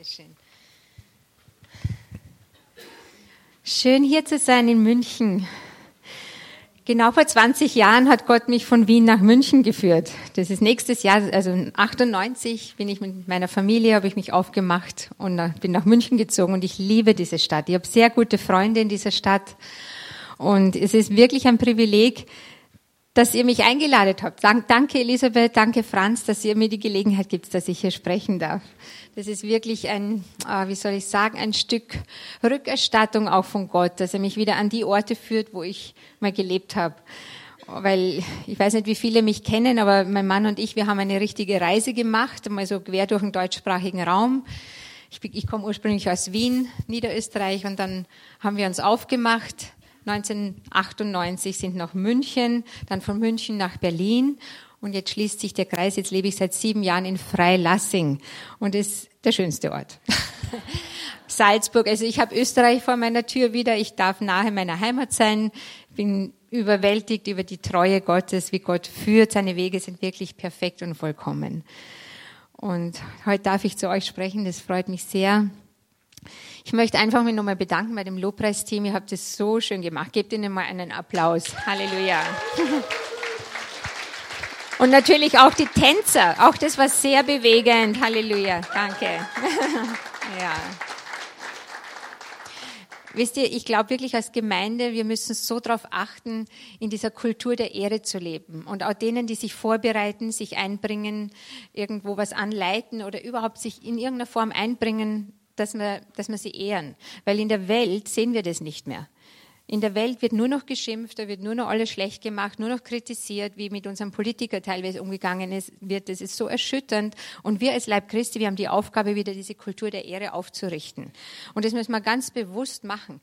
Dankeschön. Schön hier zu sein in München. Genau vor 20 Jahren hat Gott mich von Wien nach München geführt. Das ist nächstes Jahr, also 98 bin ich mit meiner Familie, habe ich mich aufgemacht und bin nach München gezogen und ich liebe diese Stadt. Ich habe sehr gute Freunde in dieser Stadt und es ist wirklich ein Privileg, dass ihr mich eingeladen habt. Danke Elisabeth, danke Franz, dass ihr mir die Gelegenheit gibt, dass ich hier sprechen darf. Das ist wirklich ein, ah, wie soll ich sagen, ein Stück Rückerstattung auch von Gott, dass er mich wieder an die Orte führt, wo ich mal gelebt habe. Weil ich weiß nicht, wie viele mich kennen, aber mein Mann und ich, wir haben eine richtige Reise gemacht, mal so quer durch den deutschsprachigen Raum. Ich, ich komme ursprünglich aus Wien, Niederösterreich, und dann haben wir uns aufgemacht 1998 sind nach München, dann von München nach Berlin und jetzt schließt sich der Kreis. Jetzt lebe ich seit sieben Jahren in Freilassing und ist der schönste Ort. Salzburg, also ich habe Österreich vor meiner Tür wieder. Ich darf nahe meiner Heimat sein. Bin überwältigt über die Treue Gottes, wie Gott führt. Seine Wege sind wirklich perfekt und vollkommen. Und heute darf ich zu euch sprechen. Das freut mich sehr. Ich möchte einfach mich nochmal bedanken bei dem Lobpreisteam. Ihr habt es so schön gemacht. Gebt ihnen mal einen Applaus. Halleluja. Und natürlich auch die Tänzer. Auch das war sehr bewegend. Halleluja. Danke. ja. Wisst ihr, ich glaube wirklich als Gemeinde, wir müssen so darauf achten, in dieser Kultur der Ehre zu leben. Und auch denen, die sich vorbereiten, sich einbringen, irgendwo was anleiten oder überhaupt sich in irgendeiner Form einbringen, dass wir, dass wir sie ehren. Weil in der Welt sehen wir das nicht mehr. In der Welt wird nur noch geschimpft, da wird nur noch alles schlecht gemacht, nur noch kritisiert, wie mit unserem Politiker teilweise umgegangen ist, wird. Das ist so erschütternd. Und wir als Leib Christi, wir haben die Aufgabe, wieder diese Kultur der Ehre aufzurichten. Und das müssen wir ganz bewusst machen.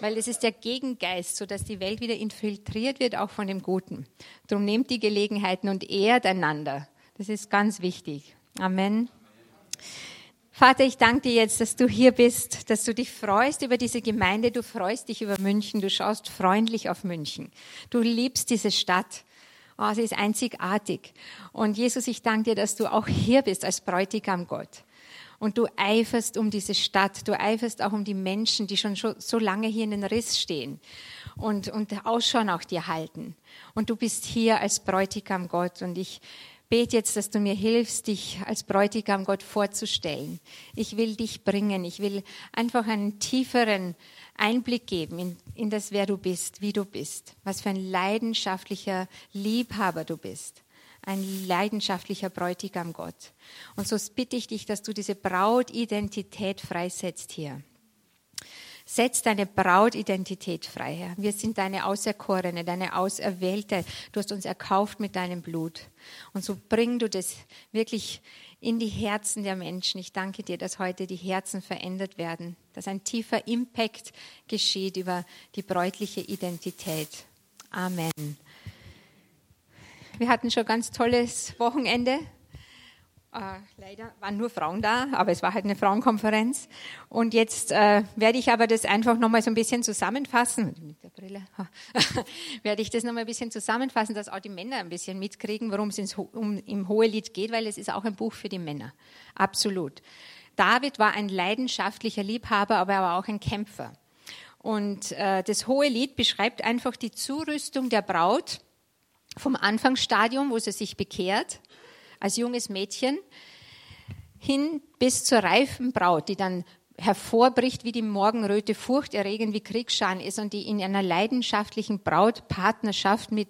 Weil es ist der Gegengeist, so dass die Welt wieder infiltriert wird, auch von dem Guten. Darum nehmt die Gelegenheiten und ehrt einander. Das ist ganz wichtig. Amen. Vater, ich danke dir jetzt, dass du hier bist, dass du dich freust über diese Gemeinde, du freust dich über München, du schaust freundlich auf München. Du liebst diese Stadt. Oh, sie ist einzigartig. Und Jesus, ich danke dir, dass du auch hier bist als Bräutigam Gott. Und du eiferst um diese Stadt, du eiferst auch um die Menschen, die schon so lange hier in den Riss stehen und, und Ausschau nach dir halten. Und du bist hier als Bräutigam Gott. Und ich bete jetzt, dass du mir hilfst, dich als Bräutigam Gott vorzustellen. Ich will dich bringen. Ich will einfach einen tieferen Einblick geben in, in das, wer du bist, wie du bist, was für ein leidenschaftlicher Liebhaber du bist. Ein leidenschaftlicher Bräutigam Gott. Und so bitte ich dich, dass du diese Brautidentität freisetzt hier. Setz deine Brautidentität frei, Herr. Wir sind deine Auserkorene, deine Auserwählte. Du hast uns erkauft mit deinem Blut. Und so bring du das wirklich in die Herzen der Menschen. Ich danke dir, dass heute die Herzen verändert werden, dass ein tiefer Impact geschieht über die bräutliche Identität. Amen. Wir hatten schon ganz tolles Wochenende. Äh, leider waren nur Frauen da, aber es war halt eine Frauenkonferenz. Und jetzt äh, werde ich aber das einfach nochmal so ein bisschen zusammenfassen. Mit der Brille. werde ich das nochmal ein bisschen zusammenfassen, dass auch die Männer ein bisschen mitkriegen, worum es um, im Hohelied geht, weil es ist auch ein Buch für die Männer. Absolut. David war ein leidenschaftlicher Liebhaber, aber er war auch ein Kämpfer. Und äh, das Hohelied beschreibt einfach die Zurüstung der Braut vom Anfangsstadium, wo sie sich bekehrt, als junges Mädchen hin bis zur reifen Braut, die dann hervorbricht wie die Morgenröte, furchterregend wie Kriegsschan ist und die in einer leidenschaftlichen Brautpartnerschaft mit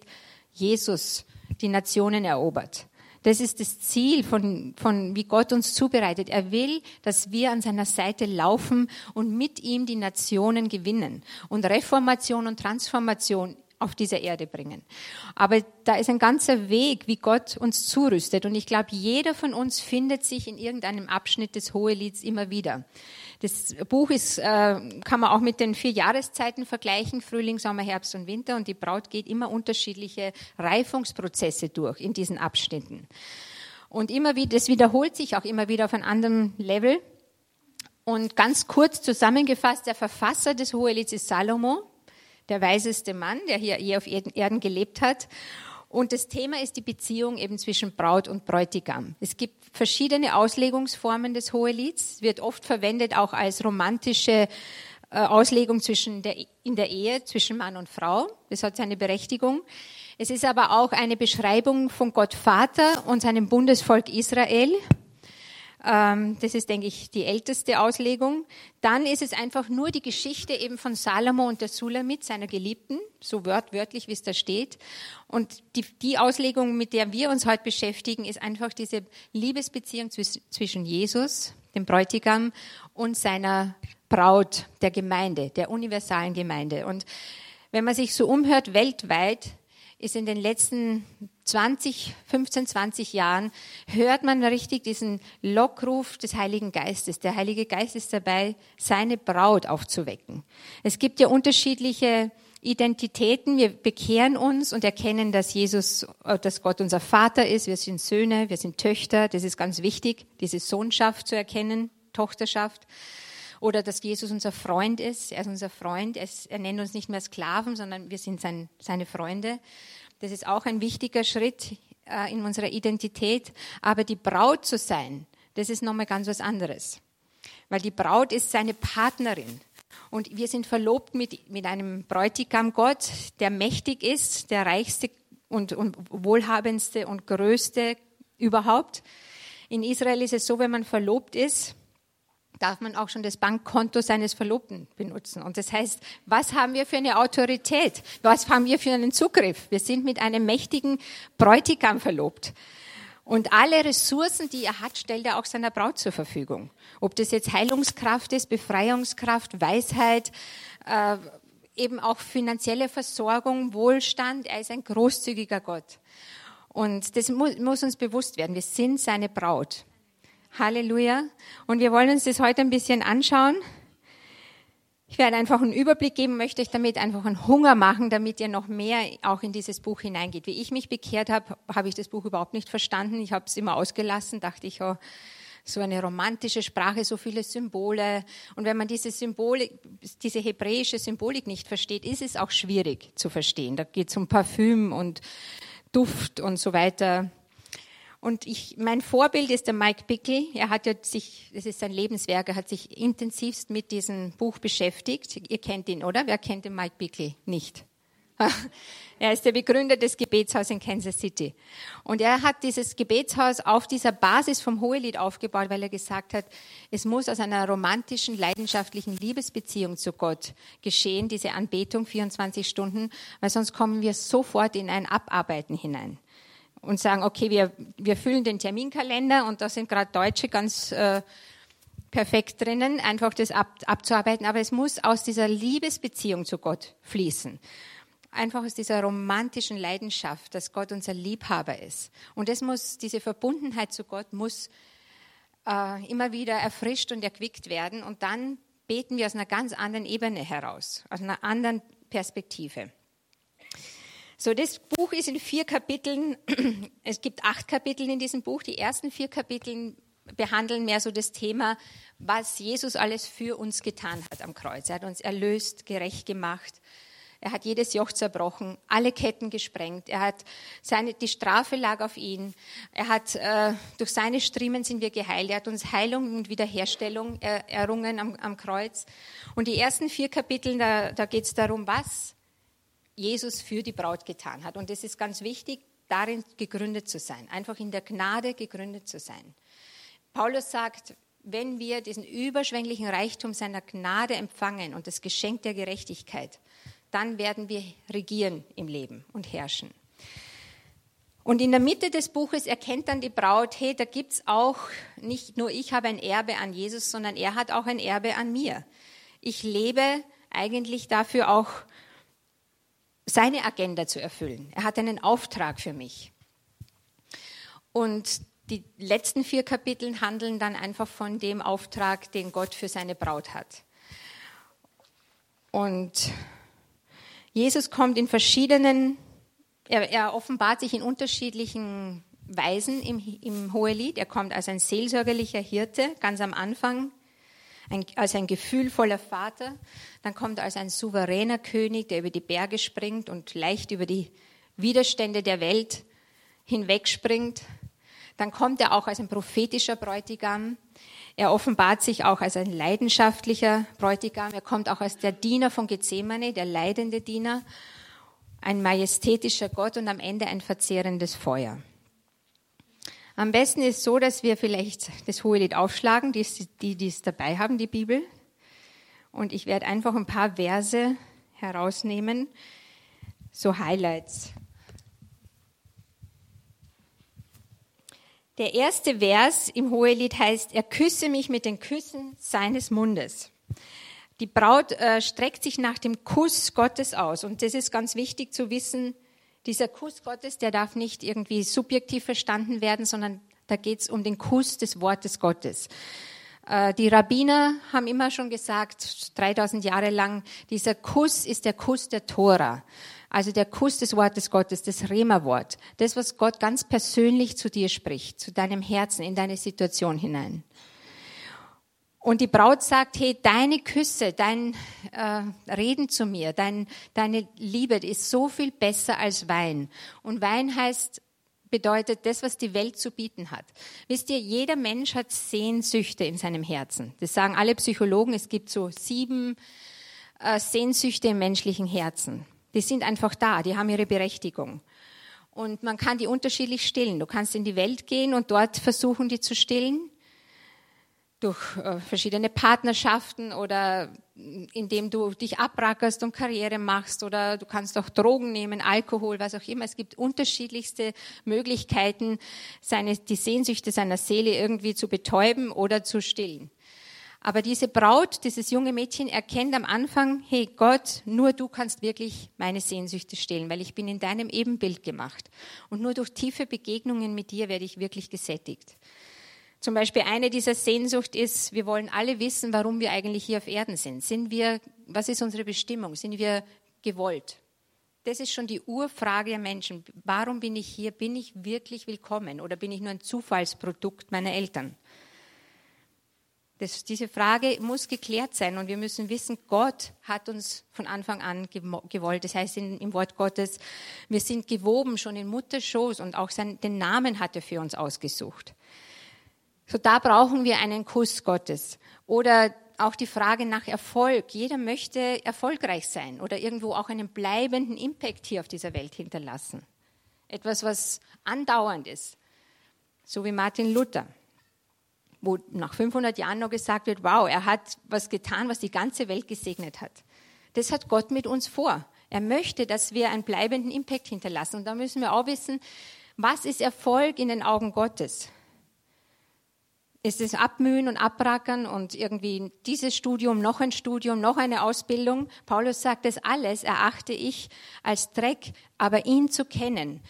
Jesus die Nationen erobert. Das ist das Ziel von, von, wie Gott uns zubereitet. Er will, dass wir an seiner Seite laufen und mit ihm die Nationen gewinnen. Und Reformation und Transformation auf dieser Erde bringen. Aber da ist ein ganzer Weg, wie Gott uns zurüstet. Und ich glaube, jeder von uns findet sich in irgendeinem Abschnitt des Hohelieds immer wieder. Das Buch ist, äh, kann man auch mit den vier Jahreszeiten vergleichen, Frühling, Sommer, Herbst und Winter. Und die Braut geht immer unterschiedliche Reifungsprozesse durch in diesen Abschnitten. Und immer wieder, das wiederholt sich auch immer wieder auf einem anderen Level. Und ganz kurz zusammengefasst, der Verfasser des Hohelieds ist Salomo der weiseste Mann, der hier je auf Erden gelebt hat. Und das Thema ist die Beziehung eben zwischen Braut und Bräutigam. Es gibt verschiedene Auslegungsformen des Hohelieds, wird oft verwendet auch als romantische äh, Auslegung zwischen der, in der Ehe zwischen Mann und Frau. Das hat seine Berechtigung. Es ist aber auch eine Beschreibung von Gott Vater und seinem Bundesvolk Israel. Ähm, das ist, denke ich, die älteste Auslegung. Dann ist es einfach nur die Geschichte eben von Salomo und der Sulamit, seiner Geliebten, so wörtlich, wie es da steht. Und die, die Auslegung, mit der wir uns heute beschäftigen, ist einfach diese Liebesbeziehung zwischen Jesus, dem Bräutigam, und seiner Braut, der Gemeinde, der universalen Gemeinde. Und wenn man sich so umhört weltweit, ist in den letzten 20, 15, 20 Jahren, hört man richtig diesen Lockruf des Heiligen Geistes. Der Heilige Geist ist dabei, seine Braut aufzuwecken. Es gibt ja unterschiedliche Identitäten. Wir bekehren uns und erkennen, dass Jesus, äh, dass Gott unser Vater ist. Wir sind Söhne, wir sind Töchter. Das ist ganz wichtig, diese Sohnschaft zu erkennen, Tochterschaft. Oder dass Jesus unser Freund ist. Er ist unser Freund. Er, ist, er nennt uns nicht mehr Sklaven, sondern wir sind sein, seine Freunde. Das ist auch ein wichtiger Schritt äh, in unserer Identität. Aber die Braut zu sein, das ist nochmal ganz was anderes. Weil die Braut ist seine Partnerin. Und wir sind verlobt mit, mit einem Bräutigam Gott, der mächtig ist, der reichste und, und wohlhabendste und größte überhaupt. In Israel ist es so, wenn man verlobt ist, darf man auch schon das Bankkonto seines Verlobten benutzen. Und das heißt, was haben wir für eine Autorität? Was haben wir für einen Zugriff? Wir sind mit einem mächtigen Bräutigam verlobt. Und alle Ressourcen, die er hat, stellt er auch seiner Braut zur Verfügung. Ob das jetzt Heilungskraft ist, Befreiungskraft, Weisheit, äh, eben auch finanzielle Versorgung, Wohlstand. Er ist ein großzügiger Gott. Und das muss, muss uns bewusst werden. Wir sind seine Braut. Halleluja. Und wir wollen uns das heute ein bisschen anschauen. Ich werde einfach einen Überblick geben, möchte euch damit einfach einen Hunger machen, damit ihr noch mehr auch in dieses Buch hineingeht. Wie ich mich bekehrt habe, habe ich das Buch überhaupt nicht verstanden. Ich habe es immer ausgelassen, dachte ich, oh, so eine romantische Sprache, so viele Symbole. Und wenn man diese Symbole, diese hebräische Symbolik nicht versteht, ist es auch schwierig zu verstehen. Da geht es um Parfüm und Duft und so weiter. Und ich, mein Vorbild ist der Mike Bickle. Er hat ja sich, das ist sein Lebenswerk, er hat sich intensivst mit diesem Buch beschäftigt. Ihr kennt ihn, oder? Wer kennt den Mike Bickle nicht? er ist der Begründer des Gebetshauses in Kansas City. Und er hat dieses Gebetshaus auf dieser Basis vom Hohelied aufgebaut, weil er gesagt hat, es muss aus einer romantischen, leidenschaftlichen Liebesbeziehung zu Gott geschehen, diese Anbetung 24 Stunden, weil sonst kommen wir sofort in ein Abarbeiten hinein und sagen, okay, wir, wir füllen den Terminkalender und da sind gerade Deutsche ganz äh, perfekt drinnen, einfach das ab, abzuarbeiten. Aber es muss aus dieser Liebesbeziehung zu Gott fließen. Einfach aus dieser romantischen Leidenschaft, dass Gott unser Liebhaber ist. Und es muss, diese Verbundenheit zu Gott muss äh, immer wieder erfrischt und erquickt werden. Und dann beten wir aus einer ganz anderen Ebene heraus, aus einer anderen Perspektive. So, das Buch ist in vier Kapiteln. Es gibt acht Kapitel in diesem Buch. Die ersten vier Kapitel behandeln mehr so das Thema, was Jesus alles für uns getan hat am Kreuz. Er hat uns erlöst, gerecht gemacht. Er hat jedes Joch zerbrochen, alle Ketten gesprengt. Er hat seine, die Strafe lag auf ihn. Er hat, äh, durch seine Striemen sind wir geheilt. Er hat uns Heilung und Wiederherstellung er, errungen am, am, Kreuz. Und die ersten vier Kapitel, da, da geht es darum, was Jesus für die Braut getan hat. Und es ist ganz wichtig, darin gegründet zu sein, einfach in der Gnade gegründet zu sein. Paulus sagt, wenn wir diesen überschwänglichen Reichtum seiner Gnade empfangen und das Geschenk der Gerechtigkeit, dann werden wir regieren im Leben und herrschen. Und in der Mitte des Buches erkennt dann die Braut, hey, da gibt es auch, nicht nur ich habe ein Erbe an Jesus, sondern er hat auch ein Erbe an mir. Ich lebe eigentlich dafür auch seine Agenda zu erfüllen. Er hat einen Auftrag für mich. Und die letzten vier Kapitel handeln dann einfach von dem Auftrag, den Gott für seine Braut hat. Und Jesus kommt in verschiedenen, er, er offenbart sich in unterschiedlichen Weisen im, im Hohelied. Er kommt als ein seelsorgerlicher Hirte ganz am Anfang als ein gefühlvoller Vater, dann kommt er als ein souveräner König, der über die Berge springt und leicht über die Widerstände der Welt hinwegspringt. Dann kommt er auch als ein prophetischer Bräutigam. Er offenbart sich auch als ein leidenschaftlicher Bräutigam. Er kommt auch als der Diener von Gethsemane, der leidende Diener, ein majestätischer Gott und am Ende ein verzehrendes Feuer. Am besten ist so, dass wir vielleicht das hohe Lied aufschlagen, die, die, die es dabei haben, die Bibel. Und ich werde einfach ein paar Verse herausnehmen, so Highlights. Der erste Vers im Hohelied heißt, er küsse mich mit den Küssen seines Mundes. Die Braut äh, streckt sich nach dem Kuss Gottes aus. Und das ist ganz wichtig zu wissen. Dieser Kuss Gottes, der darf nicht irgendwie subjektiv verstanden werden, sondern da geht es um den Kuss des Wortes Gottes. Äh, die Rabbiner haben immer schon gesagt, 3000 Jahre lang, dieser Kuss ist der Kuss der Tora. Also der Kuss des Wortes Gottes, das Rema-Wort, das, was Gott ganz persönlich zu dir spricht, zu deinem Herzen, in deine Situation hinein. Und die Braut sagt, hey, deine Küsse, dein äh, Reden zu mir, dein, deine Liebe ist so viel besser als Wein. Und Wein heißt, bedeutet das, was die Welt zu bieten hat. Wisst ihr, jeder Mensch hat Sehnsüchte in seinem Herzen. Das sagen alle Psychologen. Es gibt so sieben äh, Sehnsüchte im menschlichen Herzen. Die sind einfach da, die haben ihre Berechtigung. Und man kann die unterschiedlich stillen. Du kannst in die Welt gehen und dort versuchen, die zu stillen. Durch äh, verschiedene Partnerschaften oder indem du dich abrackerst und Karriere machst oder du kannst auch Drogen nehmen, Alkohol, was auch immer. Es gibt unterschiedlichste Möglichkeiten, seine, die Sehnsüchte seiner Seele irgendwie zu betäuben oder zu stillen. Aber diese Braut, dieses junge Mädchen erkennt am Anfang, hey Gott, nur du kannst wirklich meine Sehnsüchte stillen, weil ich bin in deinem Ebenbild gemacht. Und nur durch tiefe Begegnungen mit dir werde ich wirklich gesättigt. Zum Beispiel eine dieser Sehnsucht ist, wir wollen alle wissen, warum wir eigentlich hier auf Erden sind. Sind wir, was ist unsere Bestimmung? Sind wir gewollt? Das ist schon die Urfrage der Menschen. Warum bin ich hier? Bin ich wirklich willkommen oder bin ich nur ein Zufallsprodukt meiner Eltern? Das, diese Frage muss geklärt sein und wir müssen wissen, Gott hat uns von Anfang an gewollt. Das heißt in, im Wort Gottes, wir sind gewoben schon in Mutterschoß und auch sein, den Namen hat er für uns ausgesucht. So da brauchen wir einen Kuss Gottes. Oder auch die Frage nach Erfolg. Jeder möchte erfolgreich sein oder irgendwo auch einen bleibenden Impact hier auf dieser Welt hinterlassen. Etwas, was andauernd ist. So wie Martin Luther wo nach 500 Jahren noch gesagt wird, wow, er hat was getan, was die ganze Welt gesegnet hat. Das hat Gott mit uns vor. Er möchte, dass wir einen bleibenden Impact hinterlassen. Und da müssen wir auch wissen, was ist Erfolg in den Augen Gottes? Ist es Abmühen und Abrackern und irgendwie dieses Studium, noch ein Studium, noch eine Ausbildung? Paulus sagt, das alles erachte ich als Dreck, aber ihn zu kennen,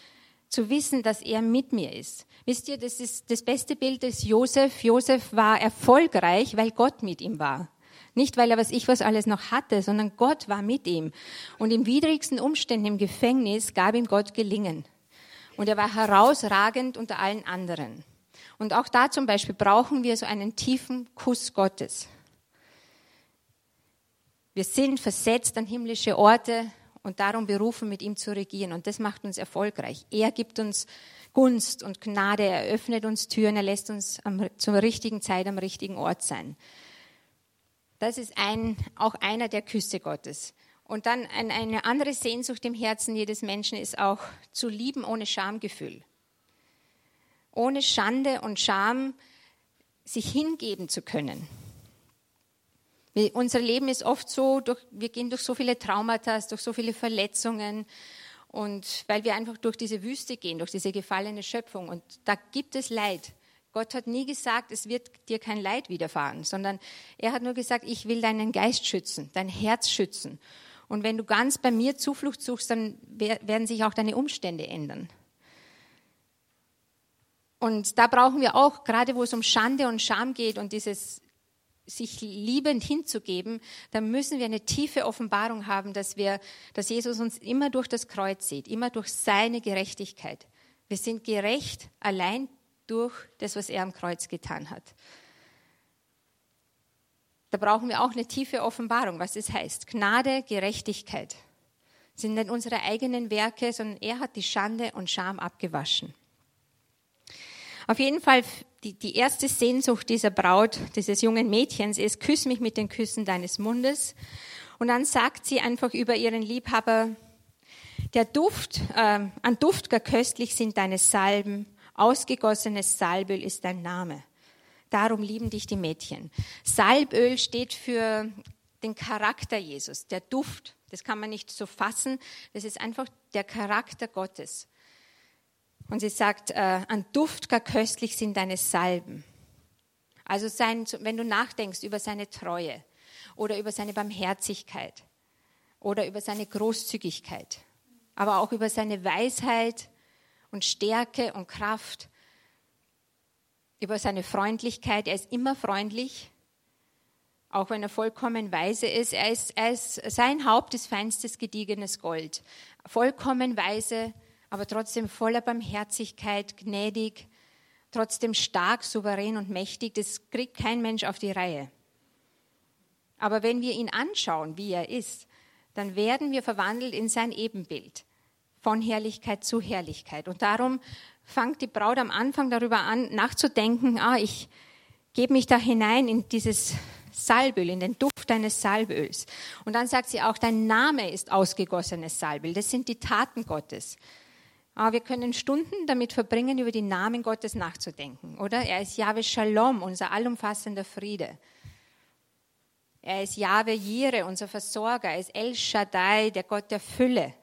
zu wissen, dass er mit mir ist. Wisst ihr, das ist das beste Bild ist Josef. Josef war erfolgreich, weil Gott mit ihm war. Nicht, weil er was ich was alles noch hatte, sondern Gott war mit ihm. Und in widrigsten Umständen im Gefängnis gab ihm Gott gelingen. Und er war herausragend unter allen anderen. Und auch da zum Beispiel brauchen wir so einen tiefen Kuss Gottes. Wir sind versetzt an himmlische Orte und darum berufen, mit ihm zu regieren. Und das macht uns erfolgreich. Er gibt uns Gunst und Gnade, er öffnet uns Türen, er lässt uns am, zur richtigen Zeit am richtigen Ort sein. Das ist ein, auch einer der Küsse Gottes. Und dann ein, eine andere Sehnsucht im Herzen jedes Menschen ist auch zu lieben ohne Schamgefühl. Ohne Schande und Scham sich hingeben zu können. Unser Leben ist oft so, durch, wir gehen durch so viele Traumata, durch so viele Verletzungen und weil wir einfach durch diese Wüste gehen, durch diese gefallene Schöpfung und da gibt es Leid. Gott hat nie gesagt, es wird dir kein Leid widerfahren, sondern er hat nur gesagt, ich will deinen Geist schützen, dein Herz schützen. Und wenn du ganz bei mir Zuflucht suchst, dann werden sich auch deine Umstände ändern. Und da brauchen wir auch, gerade wo es um Schande und Scham geht und dieses sich liebend hinzugeben, dann müssen wir eine tiefe Offenbarung haben, dass wir, dass Jesus uns immer durch das Kreuz sieht, immer durch seine Gerechtigkeit. Wir sind gerecht allein durch das, was er am Kreuz getan hat. Da brauchen wir auch eine tiefe Offenbarung, was es heißt. Gnade, Gerechtigkeit. sind nicht unsere eigenen Werke, sondern er hat die Schande und Scham abgewaschen. Auf jeden Fall, die, die erste Sehnsucht dieser Braut, dieses jungen Mädchens ist, küss mich mit den Küssen deines Mundes. Und dann sagt sie einfach über ihren Liebhaber, der Duft, äh, an Duft gar köstlich sind deine Salben, ausgegossenes Salböl ist dein Name. Darum lieben dich die Mädchen. Salböl steht für den Charakter Jesus, der Duft. Das kann man nicht so fassen. Das ist einfach der Charakter Gottes. Und sie sagt, äh, an Duft gar köstlich sind deine Salben. Also sein, wenn du nachdenkst über seine Treue oder über seine Barmherzigkeit oder über seine Großzügigkeit, aber auch über seine Weisheit und Stärke und Kraft, über seine Freundlichkeit. Er ist immer freundlich, auch wenn er vollkommen weise ist. Er ist, er ist sein Haupt ist feinstes, gediegenes Gold. Vollkommen weise, aber trotzdem voller Barmherzigkeit, gnädig, trotzdem stark, souverän und mächtig. Das kriegt kein Mensch auf die Reihe. Aber wenn wir ihn anschauen, wie er ist, dann werden wir verwandelt in sein Ebenbild von Herrlichkeit zu Herrlichkeit. Und darum fängt die Braut am Anfang darüber an, nachzudenken, ah, ich gebe mich da hinein in dieses Salböl, in den Duft eines Salböls. Und dann sagt sie auch, dein Name ist ausgegossenes Salböl. Das sind die Taten Gottes. Aber wir können Stunden damit verbringen, über die Namen Gottes nachzudenken, oder? Er ist Jahwe Shalom, unser allumfassender Friede. Er ist Jahwe Jire, unser Versorger. Er ist El Shaddai, der Gott der Fülle.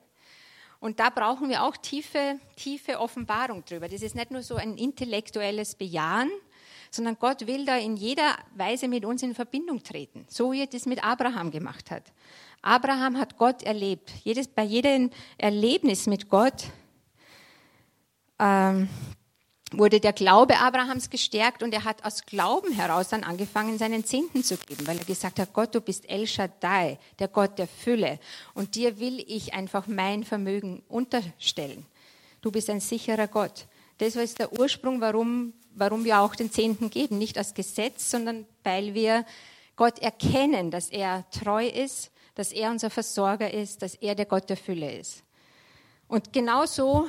Und da brauchen wir auch tiefe, tiefe Offenbarung drüber. Das ist nicht nur so ein intellektuelles Bejahen, sondern Gott will da in jeder Weise mit uns in Verbindung treten, so wie er das mit Abraham gemacht hat. Abraham hat Gott erlebt. Jedes, bei jedem Erlebnis mit Gott ähm, wurde der Glaube Abrahams gestärkt und er hat aus Glauben heraus dann angefangen, seinen Zehnten zu geben, weil er gesagt hat, Gott, du bist El Shaddai, der Gott der Fülle und dir will ich einfach mein Vermögen unterstellen. Du bist ein sicherer Gott. Das ist der Ursprung, warum, warum wir auch den Zehnten geben. Nicht als Gesetz, sondern weil wir Gott erkennen, dass er treu ist, dass er unser Versorger ist, dass er der Gott der Fülle ist. Und genauso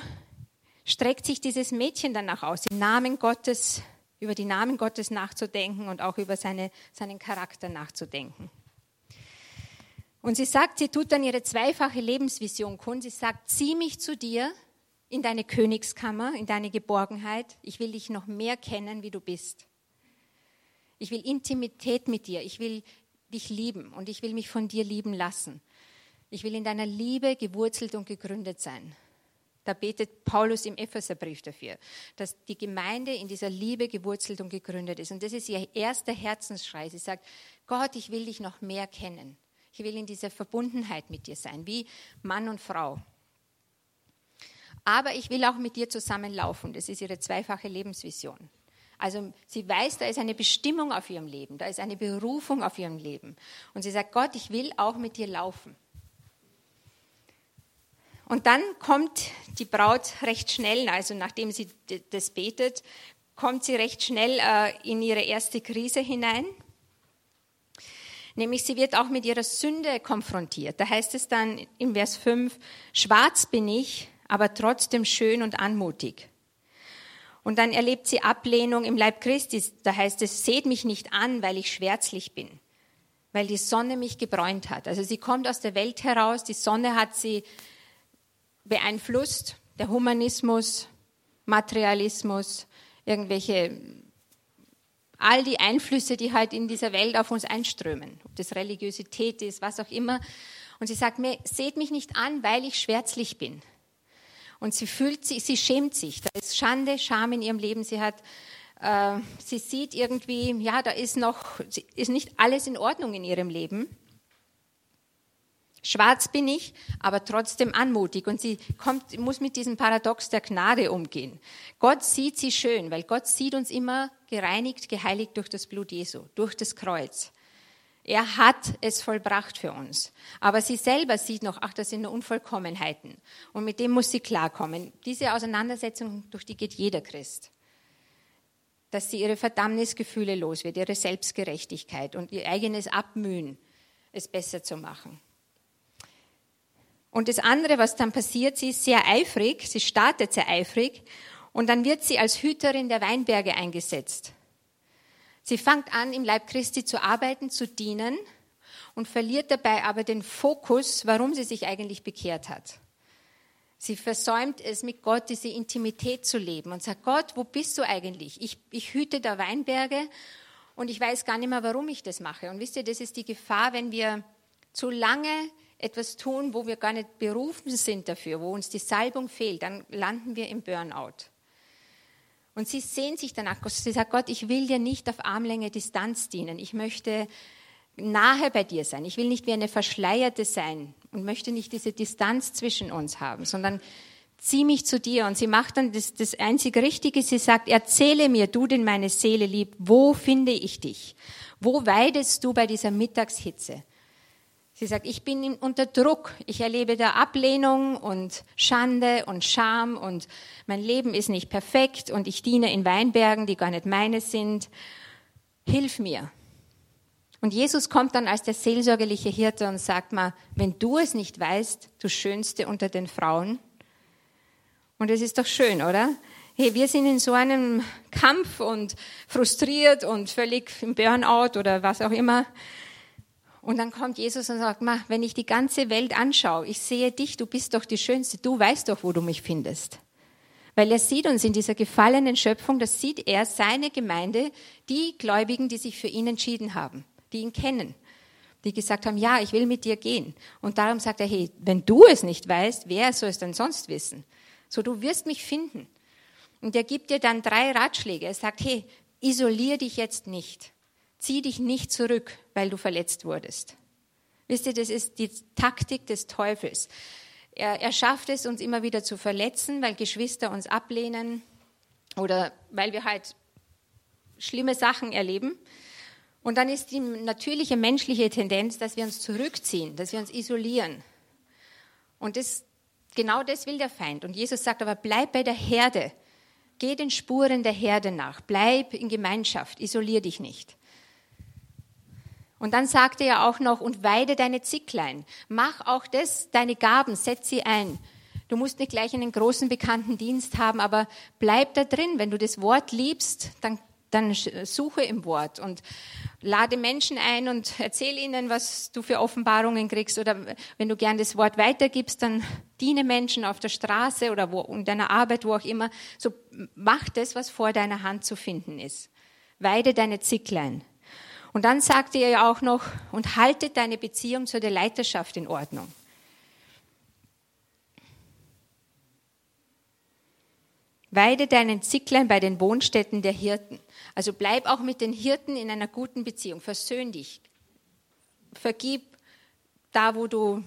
streckt sich dieses Mädchen danach aus, im Namen Gottes, über die Namen Gottes nachzudenken und auch über seine, seinen Charakter nachzudenken. Und sie sagt, sie tut dann ihre zweifache Lebensvision kund. Sie sagt, zieh mich zu dir in deine Königskammer, in deine Geborgenheit. Ich will dich noch mehr kennen, wie du bist. Ich will Intimität mit dir. Ich will dich lieben und ich will mich von dir lieben lassen. Ich will in deiner Liebe gewurzelt und gegründet sein. Da betet Paulus im Epheserbrief dafür, dass die Gemeinde in dieser Liebe gewurzelt und gegründet ist. Und das ist ihr erster Herzensschrei. Sie sagt, Gott, ich will dich noch mehr kennen. Ich will in dieser Verbundenheit mit dir sein, wie Mann und Frau. Aber ich will auch mit dir zusammenlaufen. Das ist ihre zweifache Lebensvision. Also sie weiß, da ist eine Bestimmung auf ihrem Leben, da ist eine Berufung auf ihrem Leben. Und sie sagt, Gott, ich will auch mit dir laufen. Und dann kommt die Braut recht schnell, also nachdem sie das betet, kommt sie recht schnell äh, in ihre erste Krise hinein. Nämlich sie wird auch mit ihrer Sünde konfrontiert. Da heißt es dann im Vers 5, schwarz bin ich, aber trotzdem schön und anmutig. Und dann erlebt sie Ablehnung im Leib Christi. Da heißt es, seht mich nicht an, weil ich schwärzlich bin, weil die Sonne mich gebräunt hat. Also sie kommt aus der Welt heraus, die Sonne hat sie beeinflusst, der Humanismus, Materialismus, irgendwelche, all die Einflüsse, die halt in dieser Welt auf uns einströmen, ob das Religiosität ist, was auch immer. Und sie sagt mir, seht mich nicht an, weil ich schwärzlich bin. Und sie fühlt sich, sie schämt sich. Da ist Schande, Scham in ihrem Leben. Sie hat, äh, sie sieht irgendwie, ja, da ist noch, ist nicht alles in Ordnung in ihrem Leben. Schwarz bin ich, aber trotzdem anmutig. Und sie kommt, muss mit diesem Paradox der Gnade umgehen. Gott sieht sie schön, weil Gott sieht uns immer gereinigt, geheiligt durch das Blut Jesu, durch das Kreuz. Er hat es vollbracht für uns. Aber sie selber sieht noch, ach, das sind nur Unvollkommenheiten. Und mit dem muss sie klarkommen. Diese Auseinandersetzung, durch die geht jeder Christ. Dass sie ihre Verdammnisgefühle los wird, ihre Selbstgerechtigkeit und ihr eigenes Abmühen, es besser zu machen. Und das andere, was dann passiert, sie ist sehr eifrig, sie startet sehr eifrig und dann wird sie als Hüterin der Weinberge eingesetzt. Sie fängt an, im Leib Christi zu arbeiten, zu dienen und verliert dabei aber den Fokus, warum sie sich eigentlich bekehrt hat. Sie versäumt es, mit Gott diese Intimität zu leben und sagt, Gott, wo bist du eigentlich? Ich, ich hüte da Weinberge und ich weiß gar nicht mehr, warum ich das mache. Und wisst ihr, das ist die Gefahr, wenn wir zu lange etwas tun, wo wir gar nicht berufen sind dafür, wo uns die Salbung fehlt, dann landen wir im Burnout. Und sie sehen sich danach, sie sagt, Gott, ich will dir nicht auf Armlänge Distanz dienen. Ich möchte nahe bei dir sein. Ich will nicht wie eine Verschleierte sein und möchte nicht diese Distanz zwischen uns haben, sondern zieh mich zu dir. Und sie macht dann das, das einzig Richtige. Sie sagt, erzähle mir, du den meine Seele lieb, wo finde ich dich? Wo weidest du bei dieser Mittagshitze? Sie sagt, ich bin unter Druck. Ich erlebe da Ablehnung und Schande und Scham und mein Leben ist nicht perfekt und ich diene in Weinbergen, die gar nicht meine sind. Hilf mir. Und Jesus kommt dann als der seelsorgerliche Hirte und sagt mal, wenn du es nicht weißt, du Schönste unter den Frauen. Und es ist doch schön, oder? Hey, wir sind in so einem Kampf und frustriert und völlig im Burnout oder was auch immer. Und dann kommt Jesus und sagt, Ma, wenn ich die ganze Welt anschaue, ich sehe dich, du bist doch die Schönste, du weißt doch, wo du mich findest. Weil er sieht uns in dieser gefallenen Schöpfung, das sieht er seine Gemeinde, die Gläubigen, die sich für ihn entschieden haben, die ihn kennen, die gesagt haben, ja, ich will mit dir gehen. Und darum sagt er, hey, wenn du es nicht weißt, wer soll es denn sonst wissen? So, du wirst mich finden. Und er gibt dir dann drei Ratschläge. Er sagt, hey, isolier dich jetzt nicht. Zieh dich nicht zurück, weil du verletzt wurdest. Wisst ihr, das ist die Taktik des Teufels. Er, er schafft es, uns immer wieder zu verletzen, weil Geschwister uns ablehnen oder weil wir halt schlimme Sachen erleben. Und dann ist die natürliche menschliche Tendenz, dass wir uns zurückziehen, dass wir uns isolieren. Und das, genau das will der Feind. Und Jesus sagt aber, bleib bei der Herde. Geh den Spuren der Herde nach. Bleib in Gemeinschaft. Isolier dich nicht. Und dann sagte er auch noch, und weide deine Zicklein. Mach auch das, deine Gaben, setz sie ein. Du musst nicht gleich einen großen bekannten Dienst haben, aber bleib da drin. Wenn du das Wort liebst, dann, dann suche im Wort und lade Menschen ein und erzähl ihnen, was du für Offenbarungen kriegst. Oder wenn du gern das Wort weitergibst, dann diene Menschen auf der Straße oder wo, in deiner Arbeit, wo auch immer. So mach das, was vor deiner Hand zu finden ist. Weide deine Zicklein. Und dann sagte er ja auch noch, und halte deine Beziehung zu der Leiterschaft in Ordnung. Weide deinen Zicklein bei den Wohnstätten der Hirten. Also bleib auch mit den Hirten in einer guten Beziehung. Versöhn dich. Vergib da, wo du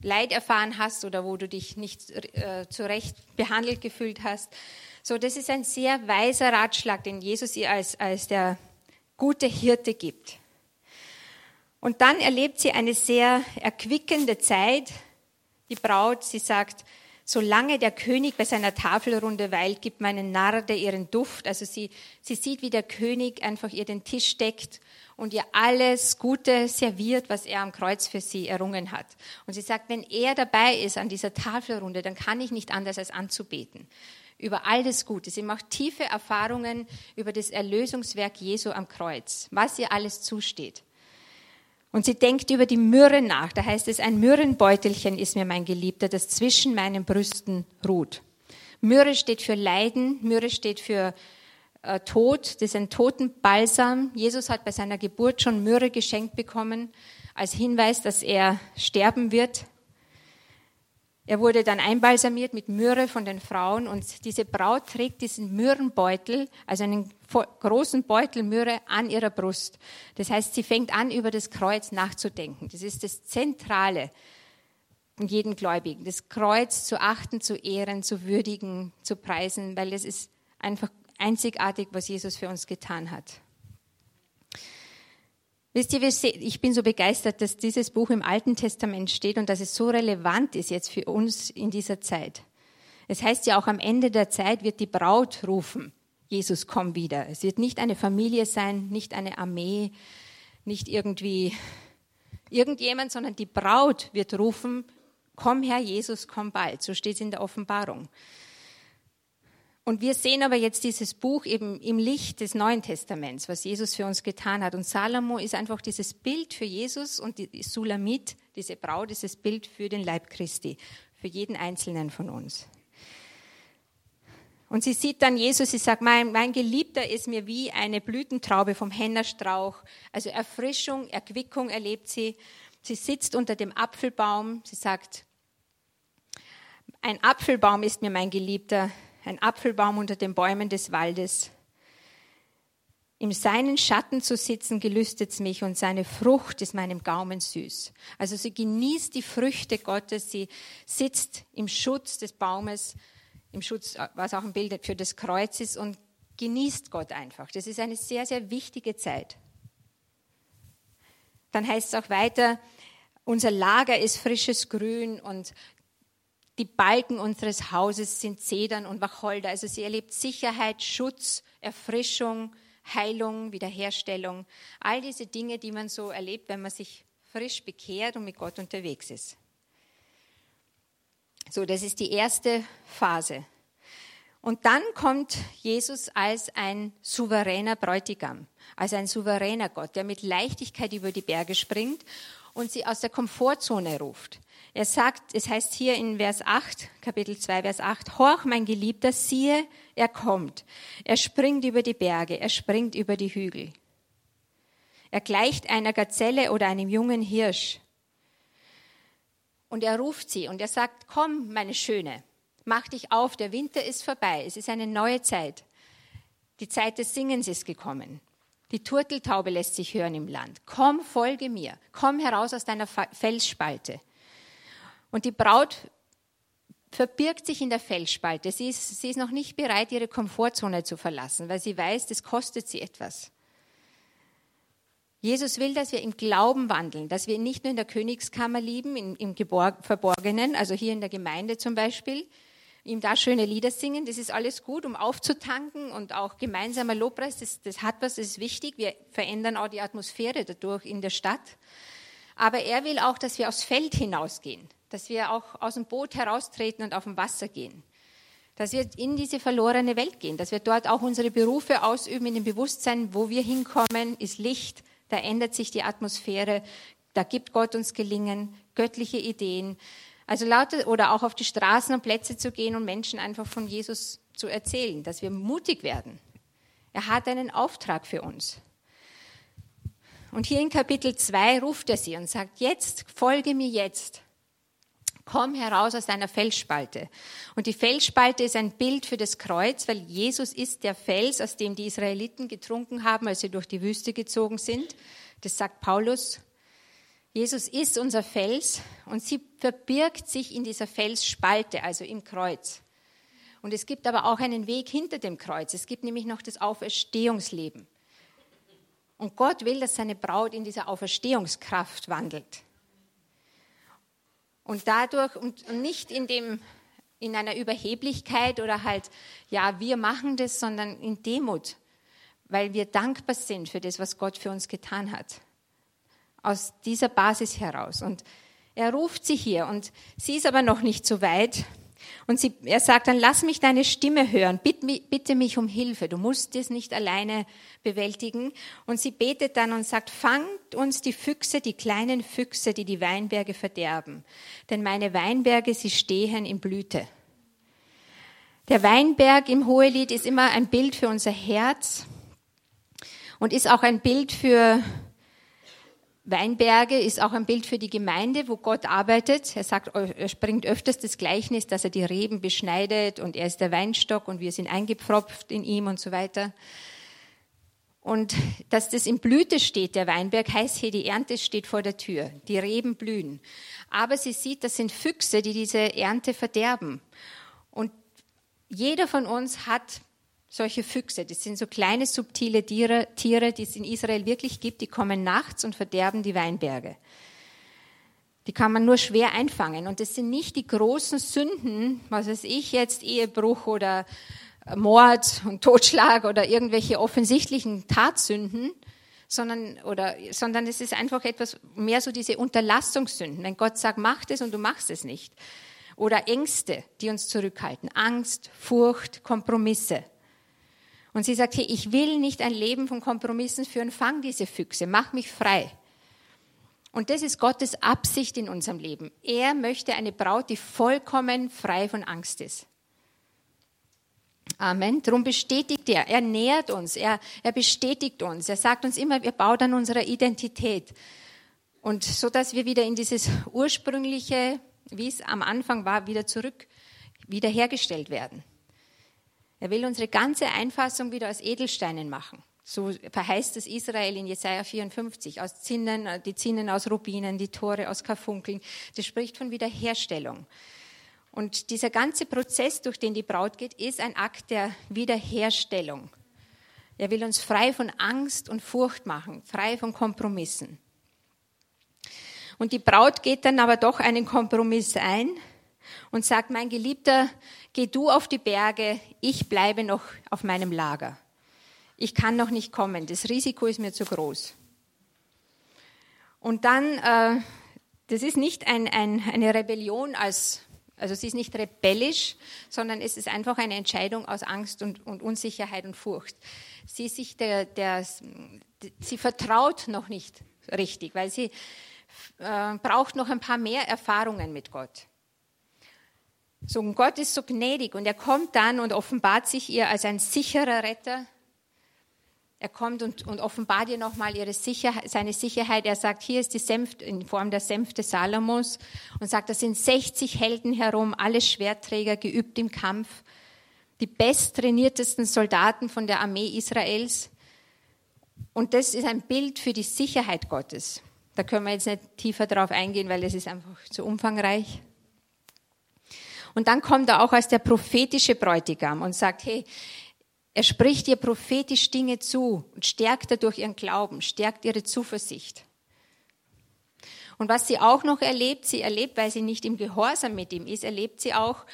Leid erfahren hast oder wo du dich nicht äh, zurecht behandelt gefühlt hast. So, das ist ein sehr weiser Ratschlag, den Jesus ihr als, als der gute Hirte gibt. Und dann erlebt sie eine sehr erquickende Zeit. Die Braut, sie sagt, solange der König bei seiner Tafelrunde weilt, gibt meinen Narr, der ihren Duft. Also sie, sie sieht, wie der König einfach ihr den Tisch deckt und ihr alles Gute serviert, was er am Kreuz für sie errungen hat. Und sie sagt, wenn er dabei ist an dieser Tafelrunde, dann kann ich nicht anders als anzubeten über all das Gute. Sie macht tiefe Erfahrungen über das Erlösungswerk Jesu am Kreuz, was ihr alles zusteht. Und sie denkt über die Myrrhe nach. Da heißt es, ein Myrrenbeutelchen ist mir mein Geliebter, das zwischen meinen Brüsten ruht. Myrrhe steht für Leiden, Myrrhe steht für äh, Tod, das ist ein Totenbalsam. Jesus hat bei seiner Geburt schon Myrrhe geschenkt bekommen, als Hinweis, dass er sterben wird er wurde dann einbalsamiert mit Myrrhe von den Frauen und diese Braut trägt diesen Myrrenbeutel, also einen großen Beutel Myrrhe an ihrer Brust. Das heißt, sie fängt an, über das Kreuz nachzudenken. Das ist das Zentrale in jedem Gläubigen. Das Kreuz zu achten, zu ehren, zu würdigen, zu preisen, weil das ist einfach einzigartig, was Jesus für uns getan hat. Wisst ihr, ich bin so begeistert, dass dieses Buch im Alten Testament steht und dass es so relevant ist jetzt für uns in dieser Zeit. Es heißt ja auch am Ende der Zeit wird die Braut rufen, Jesus komm wieder. Es wird nicht eine Familie sein, nicht eine Armee, nicht irgendwie irgendjemand, sondern die Braut wird rufen, Komm Herr Jesus, komm bald. So steht es in der Offenbarung. Und wir sehen aber jetzt dieses Buch eben im Licht des Neuen Testaments, was Jesus für uns getan hat. Und Salomo ist einfach dieses Bild für Jesus und die Sulamit, diese Braut, dieses Bild für den Leib Christi, für jeden Einzelnen von uns. Und sie sieht dann Jesus, sie sagt, mein, mein Geliebter ist mir wie eine Blütentraube vom Hennerstrauch. Also Erfrischung, Erquickung erlebt sie. Sie sitzt unter dem Apfelbaum. Sie sagt, ein Apfelbaum ist mir mein Geliebter, ein Apfelbaum unter den Bäumen des Waldes. Im seinen Schatten zu sitzen gelüstet's mich und seine Frucht ist meinem Gaumen süß. Also sie genießt die Früchte Gottes, sie sitzt im Schutz des Baumes, im Schutz, was auch ein Bild für das Kreuz ist und genießt Gott einfach. Das ist eine sehr, sehr wichtige Zeit. Dann heißt es auch weiter, unser Lager ist frisches Grün und die Balken unseres Hauses sind Zedern und Wacholder. Also sie erlebt Sicherheit, Schutz, Erfrischung, Heilung, Wiederherstellung. All diese Dinge, die man so erlebt, wenn man sich frisch bekehrt und mit Gott unterwegs ist. So, das ist die erste Phase. Und dann kommt Jesus als ein souveräner Bräutigam, als ein souveräner Gott, der mit Leichtigkeit über die Berge springt und sie aus der Komfortzone ruft. Er sagt, es heißt hier in Vers 8, Kapitel 2, Vers 8, Horch, mein Geliebter, siehe, er kommt. Er springt über die Berge, er springt über die Hügel. Er gleicht einer Gazelle oder einem jungen Hirsch. Und er ruft sie und er sagt, komm, meine Schöne, mach dich auf, der Winter ist vorbei, es ist eine neue Zeit. Die Zeit des Singens ist gekommen. Die Turteltaube lässt sich hören im Land. Komm, folge mir. Komm heraus aus deiner Felsspalte. Und die Braut verbirgt sich in der Felsspalte. Sie ist, sie ist noch nicht bereit, ihre Komfortzone zu verlassen, weil sie weiß, das kostet sie etwas. Jesus will, dass wir im Glauben wandeln, dass wir nicht nur in der Königskammer lieben, im, im Verborgenen, also hier in der Gemeinde zum Beispiel, ihm da schöne Lieder singen, das ist alles gut, um aufzutanken und auch gemeinsamer Lobpreis, das, das hat was, das ist wichtig. Wir verändern auch die Atmosphäre dadurch in der Stadt. Aber er will auch, dass wir aufs Feld hinausgehen, dass wir auch aus dem Boot heraustreten und auf dem Wasser gehen. Dass wir in diese verlorene Welt gehen, dass wir dort auch unsere Berufe ausüben in dem Bewusstsein, wo wir hinkommen, ist Licht, da ändert sich die Atmosphäre, da gibt Gott uns Gelingen, göttliche Ideen. Also lauter, oder auch auf die Straßen und Plätze zu gehen und Menschen einfach von Jesus zu erzählen, dass wir mutig werden. Er hat einen Auftrag für uns. Und hier in Kapitel 2 ruft er sie und sagt, jetzt, folge mir jetzt. Komm heraus aus deiner Felsspalte. Und die Felsspalte ist ein Bild für das Kreuz, weil Jesus ist der Fels, aus dem die Israeliten getrunken haben, als sie durch die Wüste gezogen sind. Das sagt Paulus. Jesus ist unser Fels und sie verbirgt sich in dieser Felsspalte, also im Kreuz. Und es gibt aber auch einen Weg hinter dem Kreuz. Es gibt nämlich noch das Auferstehungsleben. Und Gott will, dass seine Braut in dieser Auferstehungskraft wandelt. Und dadurch, und nicht in dem, in einer Überheblichkeit oder halt, ja, wir machen das, sondern in Demut, weil wir dankbar sind für das, was Gott für uns getan hat. Aus dieser Basis heraus. Und er ruft sie hier und sie ist aber noch nicht so weit. Und sie, er sagt dann, lass mich deine Stimme hören, bitte, bitte mich um Hilfe, du musst das nicht alleine bewältigen. Und sie betet dann und sagt, fangt uns die Füchse, die kleinen Füchse, die die Weinberge verderben. Denn meine Weinberge, sie stehen in Blüte. Der Weinberg im Hohelied ist immer ein Bild für unser Herz und ist auch ein Bild für Weinberge ist auch ein Bild für die Gemeinde, wo Gott arbeitet. Er sagt, er bringt öfters das Gleichnis, dass er die Reben beschneidet und er ist der Weinstock und wir sind eingepfropft in ihm und so weiter. Und dass das in Blüte steht, der Weinberg, heißt hier, die Ernte steht vor der Tür. Die Reben blühen. Aber sie sieht, das sind Füchse, die diese Ernte verderben. Und jeder von uns hat solche Füchse. Das sind so kleine, subtile Tiere, Tiere, die es in Israel wirklich gibt. Die kommen nachts und verderben die Weinberge. Die kann man nur schwer einfangen. Und das sind nicht die großen Sünden, was weiß ich jetzt, Ehebruch oder Mord und Totschlag oder irgendwelche offensichtlichen Tatsünden, sondern, oder, sondern es ist einfach etwas mehr so diese Unterlassungssünden. Wenn Gott sagt, mach das und du machst es nicht. Oder Ängste, die uns zurückhalten. Angst, Furcht, Kompromisse. Und sie sagt, hey, ich will nicht ein Leben von Kompromissen führen, fang diese Füchse, mach mich frei. Und das ist Gottes Absicht in unserem Leben. Er möchte eine Braut, die vollkommen frei von Angst ist. Amen. Darum bestätigt er. Er nährt uns. Er, er bestätigt uns. Er sagt uns immer, wir bauen an unserer Identität. Und so, dass wir wieder in dieses ursprüngliche, wie es am Anfang war, wieder zurück, wiederhergestellt werden. Er will unsere ganze Einfassung wieder aus Edelsteinen machen. So verheißt es Israel in Jesaja 54, aus Zinnen, die Zinnen aus Rubinen, die Tore aus Karfunkeln. Das spricht von Wiederherstellung. Und dieser ganze Prozess, durch den die Braut geht, ist ein Akt der Wiederherstellung. Er will uns frei von Angst und Furcht machen, frei von Kompromissen. Und die Braut geht dann aber doch einen Kompromiss ein und sagt, mein Geliebter, geh du auf die Berge, ich bleibe noch auf meinem Lager ich kann noch nicht kommen, das Risiko ist mir zu groß. Und dann, äh, das ist nicht ein, ein, eine Rebellion als, also sie ist nicht rebellisch, sondern es ist einfach eine Entscheidung aus Angst und, und Unsicherheit und Furcht. Sie, sich der, der, sie vertraut noch nicht richtig, weil sie äh, braucht noch ein paar mehr Erfahrungen mit Gott. So, und Gott ist so gnädig und er kommt dann und offenbart sich ihr als ein sicherer Retter, er kommt und, und offenbart ihr nochmal ihre Sicherheit, seine Sicherheit. Er sagt, hier ist die Senft in Form der Sänfte Salomos und sagt, da sind 60 Helden herum, alle Schwertträger, geübt im Kampf, die besttrainiertesten Soldaten von der Armee Israels. Und das ist ein Bild für die Sicherheit Gottes. Da können wir jetzt nicht tiefer drauf eingehen, weil das ist einfach zu umfangreich. Und dann kommt er auch als der prophetische Bräutigam und sagt, hey, er spricht ihr prophetisch Dinge zu und stärkt dadurch ihren Glauben, stärkt ihre Zuversicht. Und was sie auch noch erlebt, sie erlebt, weil sie nicht im Gehorsam mit ihm ist, erlebt sie auch,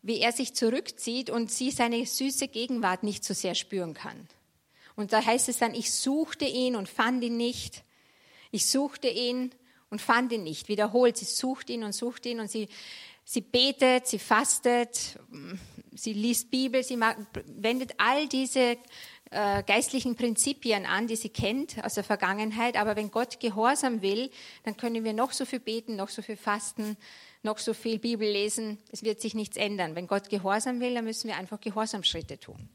wie er sich zurückzieht und sie seine süße Gegenwart nicht so sehr spüren kann. Und da heißt es dann, ich suchte ihn und fand ihn nicht. Ich suchte ihn und fand ihn nicht. Wiederholt, sie sucht ihn und sucht ihn und sie, sie betet, sie fastet, sie liest Bibel, sie wendet all diese äh, geistlichen Prinzipien an, die sie kennt aus der Vergangenheit. Aber wenn Gott Gehorsam will, dann können wir noch so viel beten, noch so viel fasten, noch so viel Bibel lesen. Es wird sich nichts ändern. Wenn Gott Gehorsam will, dann müssen wir einfach Gehorsamschritte tun.